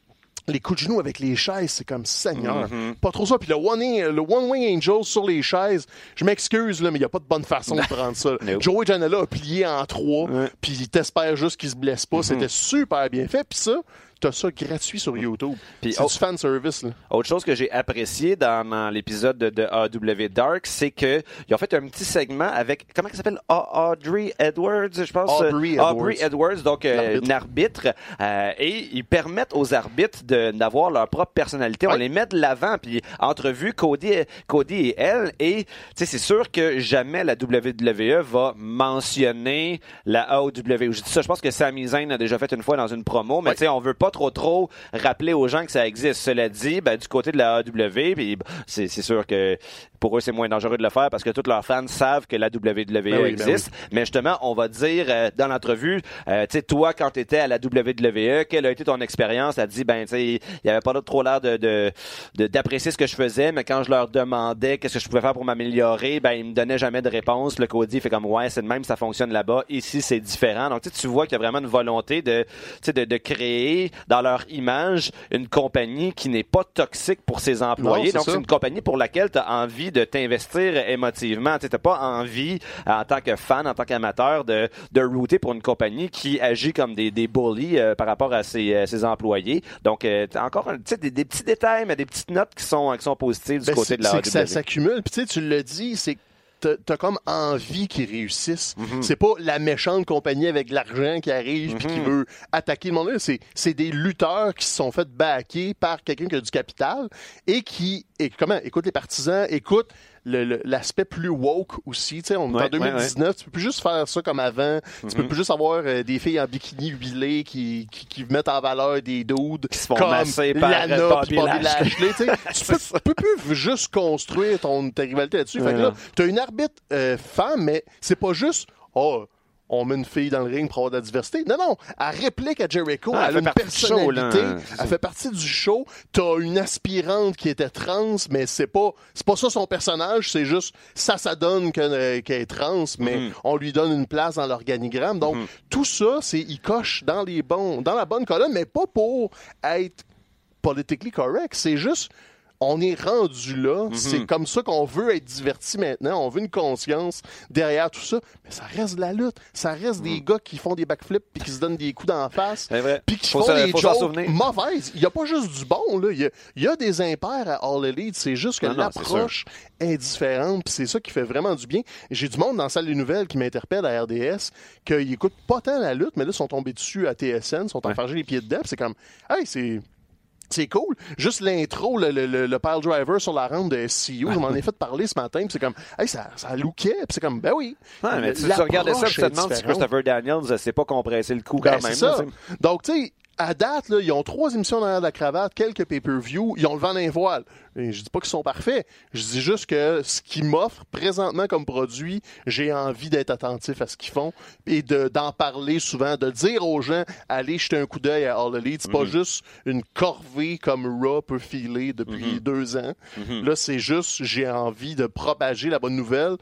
les coups de genoux avec les chaises, c'est comme Seigneur. Mhm. Pas trop ça. Puis le One, le one Wing Angel sur les chaises, je m'excuse, là, mais il n'y a pas de bonne façon de prendre ça. Joey Janela a plié en trois, Ouais. puis il t'espère juste qu'il se blesse Mhm. pas. C'était super bien fait. Puis ça, t'as ça gratuit sur YouTube. C'est du fan service. Là. Autre chose que j'ai apprécié dans, dans l'épisode de, de AW Dark, c'est que ils ont fait un petit segment avec comment elle s'appelle? Audrey Edwards, je pense. Aubrey Euh, Aubrey Edwards. Edwards, donc euh, une arbitre, euh, et ils permettent aux arbitres d'avoir leur propre personnalité. On les met de l'avant, puis entrevue Cody, Cody et elle, et tu sais c'est sûr que jamais la WWE va mentionner la AOW. Je dis ça, je pense que Sami Zayn a déjà fait une fois dans une promo, mais Ouais. tu sais on veut pas pas trop trop rappeler aux gens que ça existe. Cela dit, ben, du côté de la AW, puis c'est sûr que pour eux, c'est moins dangereux de le faire parce que tous leurs fans savent que la WWE ben ben existe. Mais justement, on va dire euh, dans l'entrevue, euh, tu sais, toi, quand tu étais à la WWE, quelle a été ton expérience? Elle dit, ben, tu sais, il y avait pas trop l'air de, d'apprécier ce que je faisais, mais quand je leur demandais qu'est-ce que je pouvais faire pour m'améliorer, ben, ils me donnaient jamais de réponse. Le Cody fait comme, ouais, c'est de même, ça fonctionne là-bas. Ici, c'est différent. Donc, tu vois qu'il y a vraiment une volonté de, de, de créer dans leur image une compagnie qui n'est pas toxique pour ses employés. Donc, c'est une compagnie pour laquelle tu as envie de t'investir émotivement. Tu n'as pas envie, en tant que fan, en tant qu'amateur, de, de router pour une compagnie qui agit comme des, des bullies euh, par rapport à ses, euh, ses employés. Donc, euh, encore des, des petits détails, mais des petites notes qui sont, qui sont positives du ben, côté de la C'est que ça s'accumule. Puis tu le dis, c'est t'as comme envie qu'ils réussissent. Mhm. C'est pas la méchante compagnie avec de l'argent qui arrive puis qui mhm. veut attaquer le monde. C'est des lutteurs qui se sont fait backer par quelqu'un qui a du capital et qui, et comment, écoute les partisans, écoute l'aspect plus woke aussi. Tu sais, on est en 2019, tu peux plus juste faire ça comme avant. Tu peux mm-hmm. plus juste avoir euh, des filles en bikini huilé qui, qui, mettent en valeur des dudes qui se font comme par Lana, Bobby, Bobby Lashley. tu peux, peux, plus juste construire ton, ta rivalité là-dessus. Fait que là, t'as une arbitre euh, femme, mais c'est pas juste oh on met une fille dans le ring pour avoir de la diversité. Non, non, elle réplique à Jericho, ah, elle, a une personnalité, elle fait partie du show. T'as une aspirante qui était trans, mais c'est pas c'est pas ça son personnage, c'est juste ça, ça donne qu'elle est trans, mais mhm. on lui donne une place dans l'organigramme. Donc mhm. tout ça, c'est il coche dans les bons, dans la bonne colonne, mais pas pour être politically correct. C'est juste on est rendu là. Mhm. C'est comme ça qu'on veut être diverti maintenant. On veut une conscience derrière tout ça. Mais ça reste de la lutte. Ça reste des mhm. gars qui font des backflips puis qui se donnent des coups d'en face. Puis qui font des jokes mauvaises. Il n'y a pas juste du bon. Là. Il, y a, des impairs à All Elite. C'est juste que l'approche est, différente. Puis c'est ça qui fait vraiment du bien. J'ai du monde dans la salle des nouvelles qui m'interpelle à RDS qu'ils n'écoutent pas tant la lutte, mais là, ils sont tombés dessus à TSN, sont enfargés les pieds dedans. C'est comme, hey, c'est c'est cool. Juste l'intro, le, le, le, pile driver sur la rampe de SCU, je m'en ai fait parler ce matin, c'est comme, hey, ça, ça lookait, puis c'est comme, ben oui. Ouais, mais tu, tu regardais ça, tu te demandes si Christopher Daniels s'est pas compressé le coup ben, quand même. Ça. Donc, tu sais, à date, là, ils ont trois émissions derrière la cravate, quelques pay-per-view, ils ont le vent d'un voile. Et je dis pas qu'ils sont parfaits. Je dis juste que ce qu'ils m'offrent présentement comme produit, j'ai envie d'être attentif à ce qu'ils font et d'en parler souvent, de dire aux gens, allez jeter un coup d'œil à All Elite. C'est pas mhm. juste une corvée comme Raw peut filer depuis mhm. deux ans. Mhm. Là, c'est juste, j'ai envie de propager la bonne nouvelle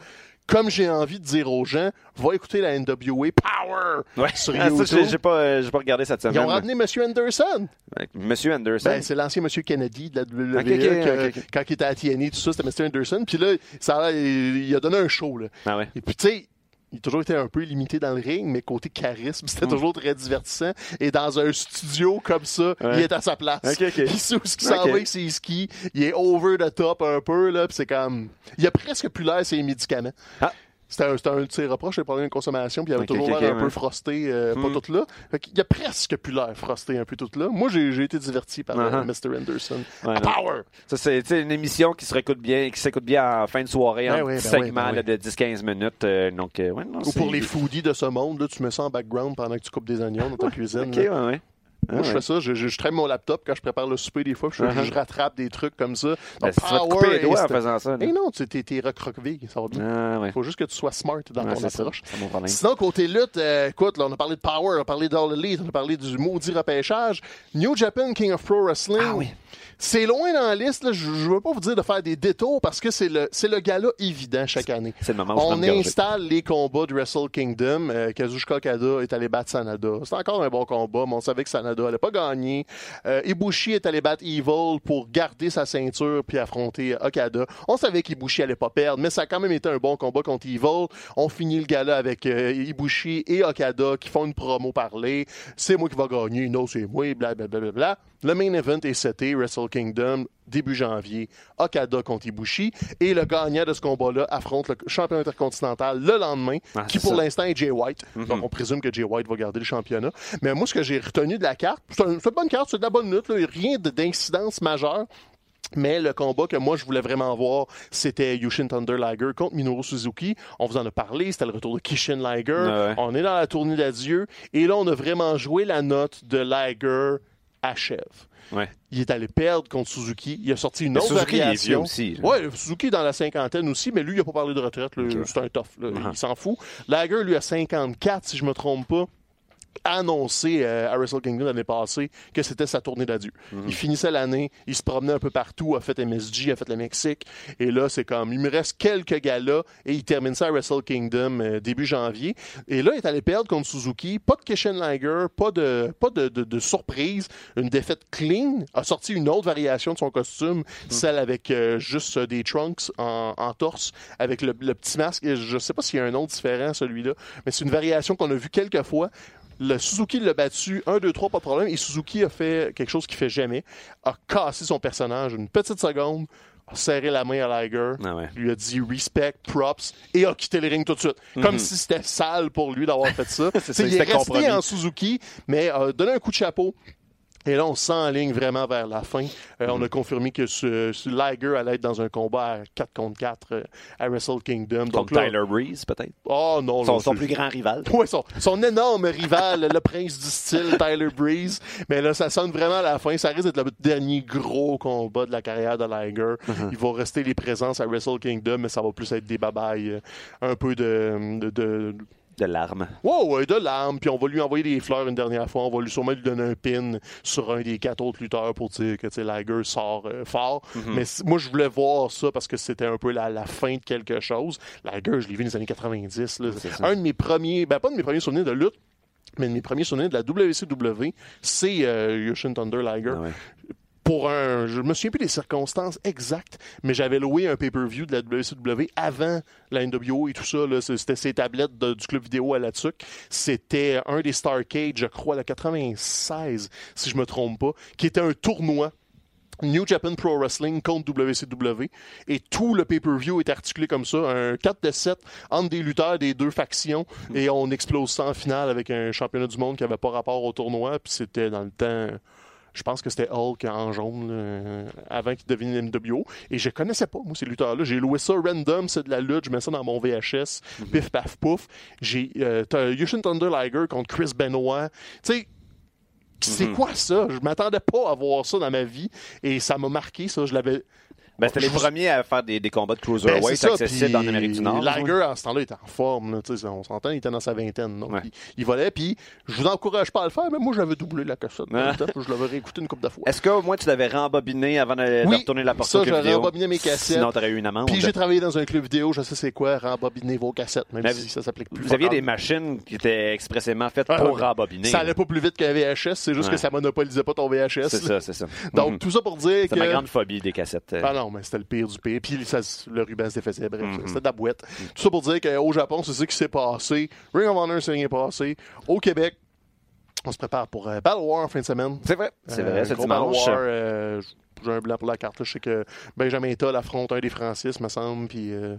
comme j'ai envie de dire aux gens, va écouter la NWA Power ouais. sur ah, YouTube. j'ai pas, euh, pas regardé cette semaine. Ils ont ramené M. Anderson. Monsieur Anderson. Ben, c'est l'ancien M. Kennedy de la WWE. quand il était à TNA, tout ça, c'était M. Anderson. Puis là, ça, il, a donné un show. Là. Ah ouais. Et puis, tu sais, il a toujours été un peu limité dans le ring, mais côté charisme, c'était mm. toujours très divertissant. Et dans un studio comme ça, il est à sa place. Il sait où ce qu'il s'en va ses skis. Il est over the top un peu, là, c'est comme... Il a presque plus l'air ses médicaments. Ah. C'était un, un, de ses reproches, parlait de consommation, puis il avait toujours l'air un peu frosté, euh, pas hmm. tout là. il a presque plus l'air frosté un peu tout là. Moi, j'ai été diverti par uh-huh. Mr. Anderson. Power! Ça, c'est une émission qui se réécoute bien, qui s'écoute bien en fin de soirée, ben en ben segment ben de 10-15 minutes. Euh, donc, euh, non, Ou pour les foodies de ce monde, là, tu mets ça en background pendant que tu coupes des oignons dans ta cuisine. Ouais. Moi, je fais ça. Je, je, traîne mon laptop quand je prépare le souper des fois. Je, uh-huh. je rattrape des trucs comme ça. Ben, Donc, power, tu vas te couper les doigts en faisant ça. Et non, tu es, recroquevillé. Ça va bien. Il faut juste que tu sois smart dans ton approche. Sinon, côté lutte, euh, écoute, là, on a parlé de Power, on a parlé d'All Elite, on a parlé du maudit repêchage. New Japan King of Pro Wrestling. Ah oui. C'est loin dans la liste. Là. Je ne veux pas vous dire de faire des détours parce que c'est le, le gala évident chaque année. C'est le moment où On installe les combats de Wrestle Kingdom. Euh, Kazuchika Okada est allé battre Sanada. C'est encore un bon combat, mais on savait que Sanada n'allait pas gagner. Euh, Ibushi est allé battre Evil pour garder sa ceinture puis affronter Okada. On savait qu'Ibushi allait pas perdre, mais ça a quand même été un bon combat contre Evil. On finit le gala avec euh, Ibushi et Okada qui font une promo parler. C'est moi qui va gagner. Non, c'est moi. Blablabla. Bla, bla, bla, le main event est seté, Wrestle Kingdom, début janvier, Okada contre Ibushi. Et le gagnant de ce combat-là affronte le champion intercontinental le lendemain, ah, qui pour l'instant est Jay White. Mhm. Donc on présume que Jay White va garder le championnat. Mais moi, ce que j'ai retenu de la carte, c'est une, bonne carte, c'est de la bonne lutte, rien d'incidence majeure. Mais le combat que moi je voulais vraiment voir, c'était Yushin Thunder Liger contre Minoru Suzuki. On vous en a parlé, c'était le retour de Kishin Liger. On est dans la tournée d'adieu. Et là, on a vraiment joué la note de Liger achève. Ouais. Il est allé perdre contre Suzuki. Il a sorti une Mais autre Suzuki, variation. aussi. Ouais, Suzuki dans la cinquantaine aussi, mais lui, il n'a pas parlé de retraite. C'est un tough. là. Uh-huh. Il s'en fout. Lager, lui, a 54, si je me trompe pas annoncé euh, à Wrestle Kingdom l'année passée que c'était sa tournée d'adieu. Mhm. Il finissait l'année, il se promenait un peu partout, a fait MSG, a fait le Mexique, et là, c'est comme, il me reste quelques gars-là, et il termine ça à Wrestle Kingdom euh, début janvier. Et là, il est allé perdre contre Suzuki, pas de Kishen Liger, pas de, pas de, de- de surprise, une défaite clean, a sorti une autre variation de son costume, celle avec euh, juste euh, des trunks en, en torse, avec le, le petit masque, et je sais pas s'il y a un autre différent, celui-là, mais c'est une variation qu'on a vue quelques fois. Le Suzuki l'a battu 1, 2, 3, pas de problème. Et Suzuki a fait quelque chose qu'il fait jamais. A cassé son personnage une petite seconde, a serré la main à Liger, Ah ouais. lui a dit respect, props, et a quitté le ring tout de suite. Comme si c'était sale pour lui d'avoir fait ça. Mhm. C'est il est resté compromis. en Suzuki, mais a donné un coup de chapeau. Et là, on s'enligne vraiment vers la fin. Euh, On a confirmé que ce, ce Liger allait être dans un combat à 4 contre 4 euh, à Wrestle Kingdom. Donc Contre là- Tyler Breeze, peut-être? Oh non, Son, son plus grand rival. Ouais, son, son énorme rival, le prince du style, Tyler Breeze. Mais là, ça sonne vraiment à la fin. Ça risque d'être le dernier gros combat de la carrière de Liger. Il va rester les présences à Wrestle Kingdom, mais ça va plus être des babayes. euh, Un peu de... de, de De larmes. Wow, ouais, de larmes, puis on va lui envoyer des fleurs une dernière fois. On va lui sûrement lui donner un pin sur un des quatre autres lutteurs pour dire que Liger sort euh, fort. Mais c- moi, je voulais voir ça parce que c'était un peu la, la fin de quelque chose. Liger, je l'ai vu dans les années 90. là. C'est ça. Un de mes premiers, ben pas de mes premiers souvenirs de lutte, mais de mes premiers souvenirs de la WCW, c'est euh, Yoshin Thunder Liger Ah ouais. Pour un. Je me souviens plus des circonstances exactes, mais j'avais loué un pay-per-view de la WCW avant la NWO et tout ça. C'était ces tablettes du club vidéo à la TUC. C'était un des Starcade, je crois, la 96, si je me trompe pas, qui était un tournoi. New Japan Pro Wrestling contre WCW et tout le pay-per-view est articulé comme ça, un 4 de 7 entre des lutteurs des deux factions et on explose ça en finale avec un championnat du monde qui avait pas rapport au tournoi puis c'était dans le temps je pense que c'était Hulk en jaune euh, avant qu'il devienne NWO. Et je connaissais pas, moi, ces lutteurs-là. J'ai loué ça random, c'est de la lutte. Je mets ça dans mon VHS. Pif, paf, pouf. J'ai euh, Yushin Thunder Liger contre Chris Benoit. Tu sais, c'est quoi ça? Je m'attendais pas à voir ça dans ma vie. Et ça m'a marqué, ça. Je l'avais. Ben, c'était les Je- premiers à faire des, des combats de Ben, cruiserweight c'est ça, accessibles en Amérique du Nord. Liger, à ce temps-là, était en forme. là, on s'entend, il était dans sa vingtaine. Donc, Ouais. il, il volait. Puis, je vous encourage pas à le faire, mais moi, j'avais doublé la cassette. Ah. temps, je l'avais réécouté une couple de fois. Est-ce qu'au moins tu l'avais rembobiné avant de, de Oui, retourner la porte ça, vidéo? rembobiné mes cassettes. Sinon, t'aurais eu une amende. Puis j'ai travaillé dans un club vidéo, je sais c'est quoi, rembobiner vos cassettes, même Mais si ça s'applique plus. Vous aviez des machines qui étaient expressément faites Ah, pour ouais. rembobiner. Ça allait pas plus vite qu'un VHS, c'est juste Ouais. que ça monopolisait pas ton VHS. C'est ça, c'est ça. Donc, Mhm. tout ça pour dire c'est que... ma grande phobie des cassettes. Euh. Non, mais c'était le pire du pire. Puis ça, le ruban se défaisait. Bref, Mhm. c'était de la boîte. Tout ça pour dire qu'au Japon, c'est ça qui s'est passé. Ring of Honor, c'est rien passé. Au Québec, on se prépare pour euh, Battle War en fin de semaine. C'est vrai, c'est Euh, vrai, c'est gros dimanche. Battle War, euh, j'ai un blanc pour la carte. là. Je sais que Benjamin Toll affronte un des Francis, me semble. Puis, euh,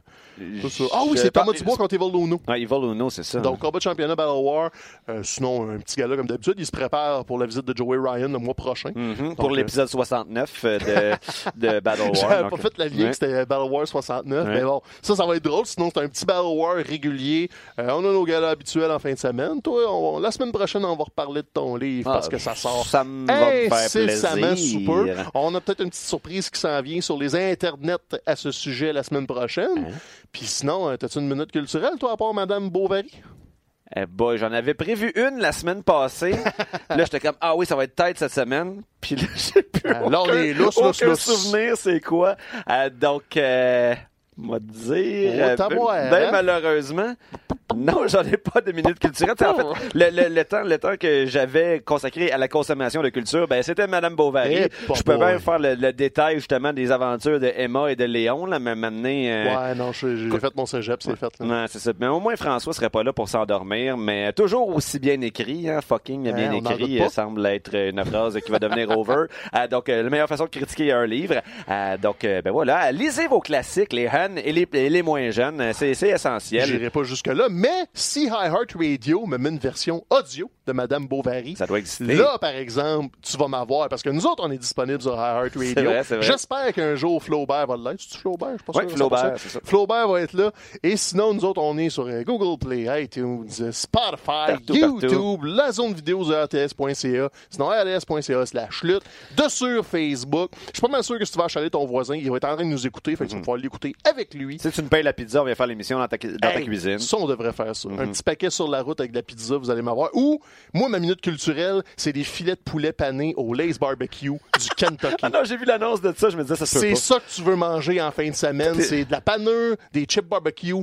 tout ça. Ah oui, c'est Thomas Dubois contre Evil Luno. Ah, Evil c'est ça. Donc, combat de championnat Battle War. Euh, sinon, un petit gars-là, comme d'habitude, il se prépare pour la visite de Joey Ryan le mois prochain. Mhm, pour Donc, l'épisode 69 euh, de, de Battle War. J'avais pas fait la lien Ouais. que c'était Battle War 69, Ouais. mais bon, ça, ça va être drôle. Sinon, c'est un petit Battle War régulier. Euh, on a nos galas habituels en fin de semaine. Toi, on- la semaine prochaine, on va reparler de ton livre Ah, parce que ça sort Ça me va me faire incessamment sous peu. plaisir. On a peut-être une petite surprise qui s'en vient sur les internets à ce sujet la semaine prochaine. Hein? Puis sinon, euh, t'as-tu une minute culturelle, toi, à part Madame Bovary? Eh boy, j'en avais prévu une la semaine passée. là, j'étais comme, ah oui, ça va être tête cette semaine. Puis là, j'ai plus Ah, là, on aucun, est lousse, lousse, aucun lousse. souvenir, c'est quoi. Euh, donc, euh, te dire, Oh, euh, t'as ben, voir, ben hein? malheureusement, non, j'en ai pas de minute culturelle. En Oh. fait, le, le- le temps, le temps que j'avais consacré à la consommation de culture, ben c'était Madame Bovary. Eh, Je peux même faire le, le détail justement des aventures de Emma et de Léon, là, mais maintenant. euh, Ouais, non, j'ai fait mon cégep, c'est fait. là. Ouais, c'est ça. Mais au moins, François serait pas là pour s'endormir, mais toujours aussi bien écrit, hein, fucking bien Hein, on n'en écrit, euh, semble être une phrase qui va devenir over. Euh, donc, la meilleure façon de critiquer un livre. Donc, ben voilà, lisez vos classiques, les et les, moins jeunes, c'est essentiel. J'irai pas jusque-là, mais si iHeartRadio me met une version audio de Madame Bovary. Ça doit exister. Là, par exemple, tu vas m'avoir parce que nous autres, on est disponibles sur iHeartRadio. C'est vrai, c'est vrai. J'espère qu'un jour Flaubert va l'être. C'est Flaubert, je sûr. Flaubert, 100%. c'est ça. Flaubert va être là. Et sinon, nous autres, on est sur euh, Google Play, iTunes, euh, Spotify, Partout, YouTube, la zone vidéo de RTS.ca, sinon RDS.ca slash lutte, de sur Facebook. Je suis pas mal sûr que si tu vas achaler ton voisin, il va être en train de nous écouter, fait que tu vas pouvoir l'écouter avec lui. Si tu me payes la pizza, on vient faire l'émission dans ta, dans ta Hey, cuisine. Ça, on devrait faire ça. Un petit paquet sur la route avec de la pizza, vous allez m'avoir. Ou, moi, ma minute culturelle, c'est des filets de poulet panés au Lay's Barbecue du Kentucky. Ah non, j'ai vu l'annonce de ça, je me disais, ça se C'est ça que tu veux manger en fin de semaine. C'est de la panure, des chips barbecue,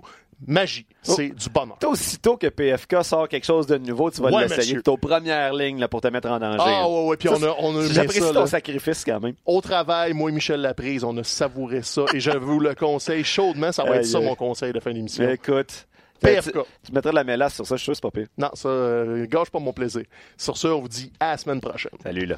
magie. Oh. C'est du bonheur. Aussitôt que PFK sort quelque chose de nouveau, tu vas Ouais, l'essayer. monsieur. T'es aux premières lignes là, pour te mettre en danger. Ah ouais, ouais, puis Ça, on a, on a J'apprécie ça, ton là. sacrifice quand même. Au travail, moi et Michel Laprise, on a savouré ça et je vous le conseille chaudement. Ça va être ça mon conseil de fin d'émission. Écoute. PFK. Tu, tu mettrais de la mélasse sur ça, je suis sûr c'est pas pire. Non, ça, euh, gâche pas mon plaisir. Sur ce, on vous dit à la semaine prochaine. Salut là.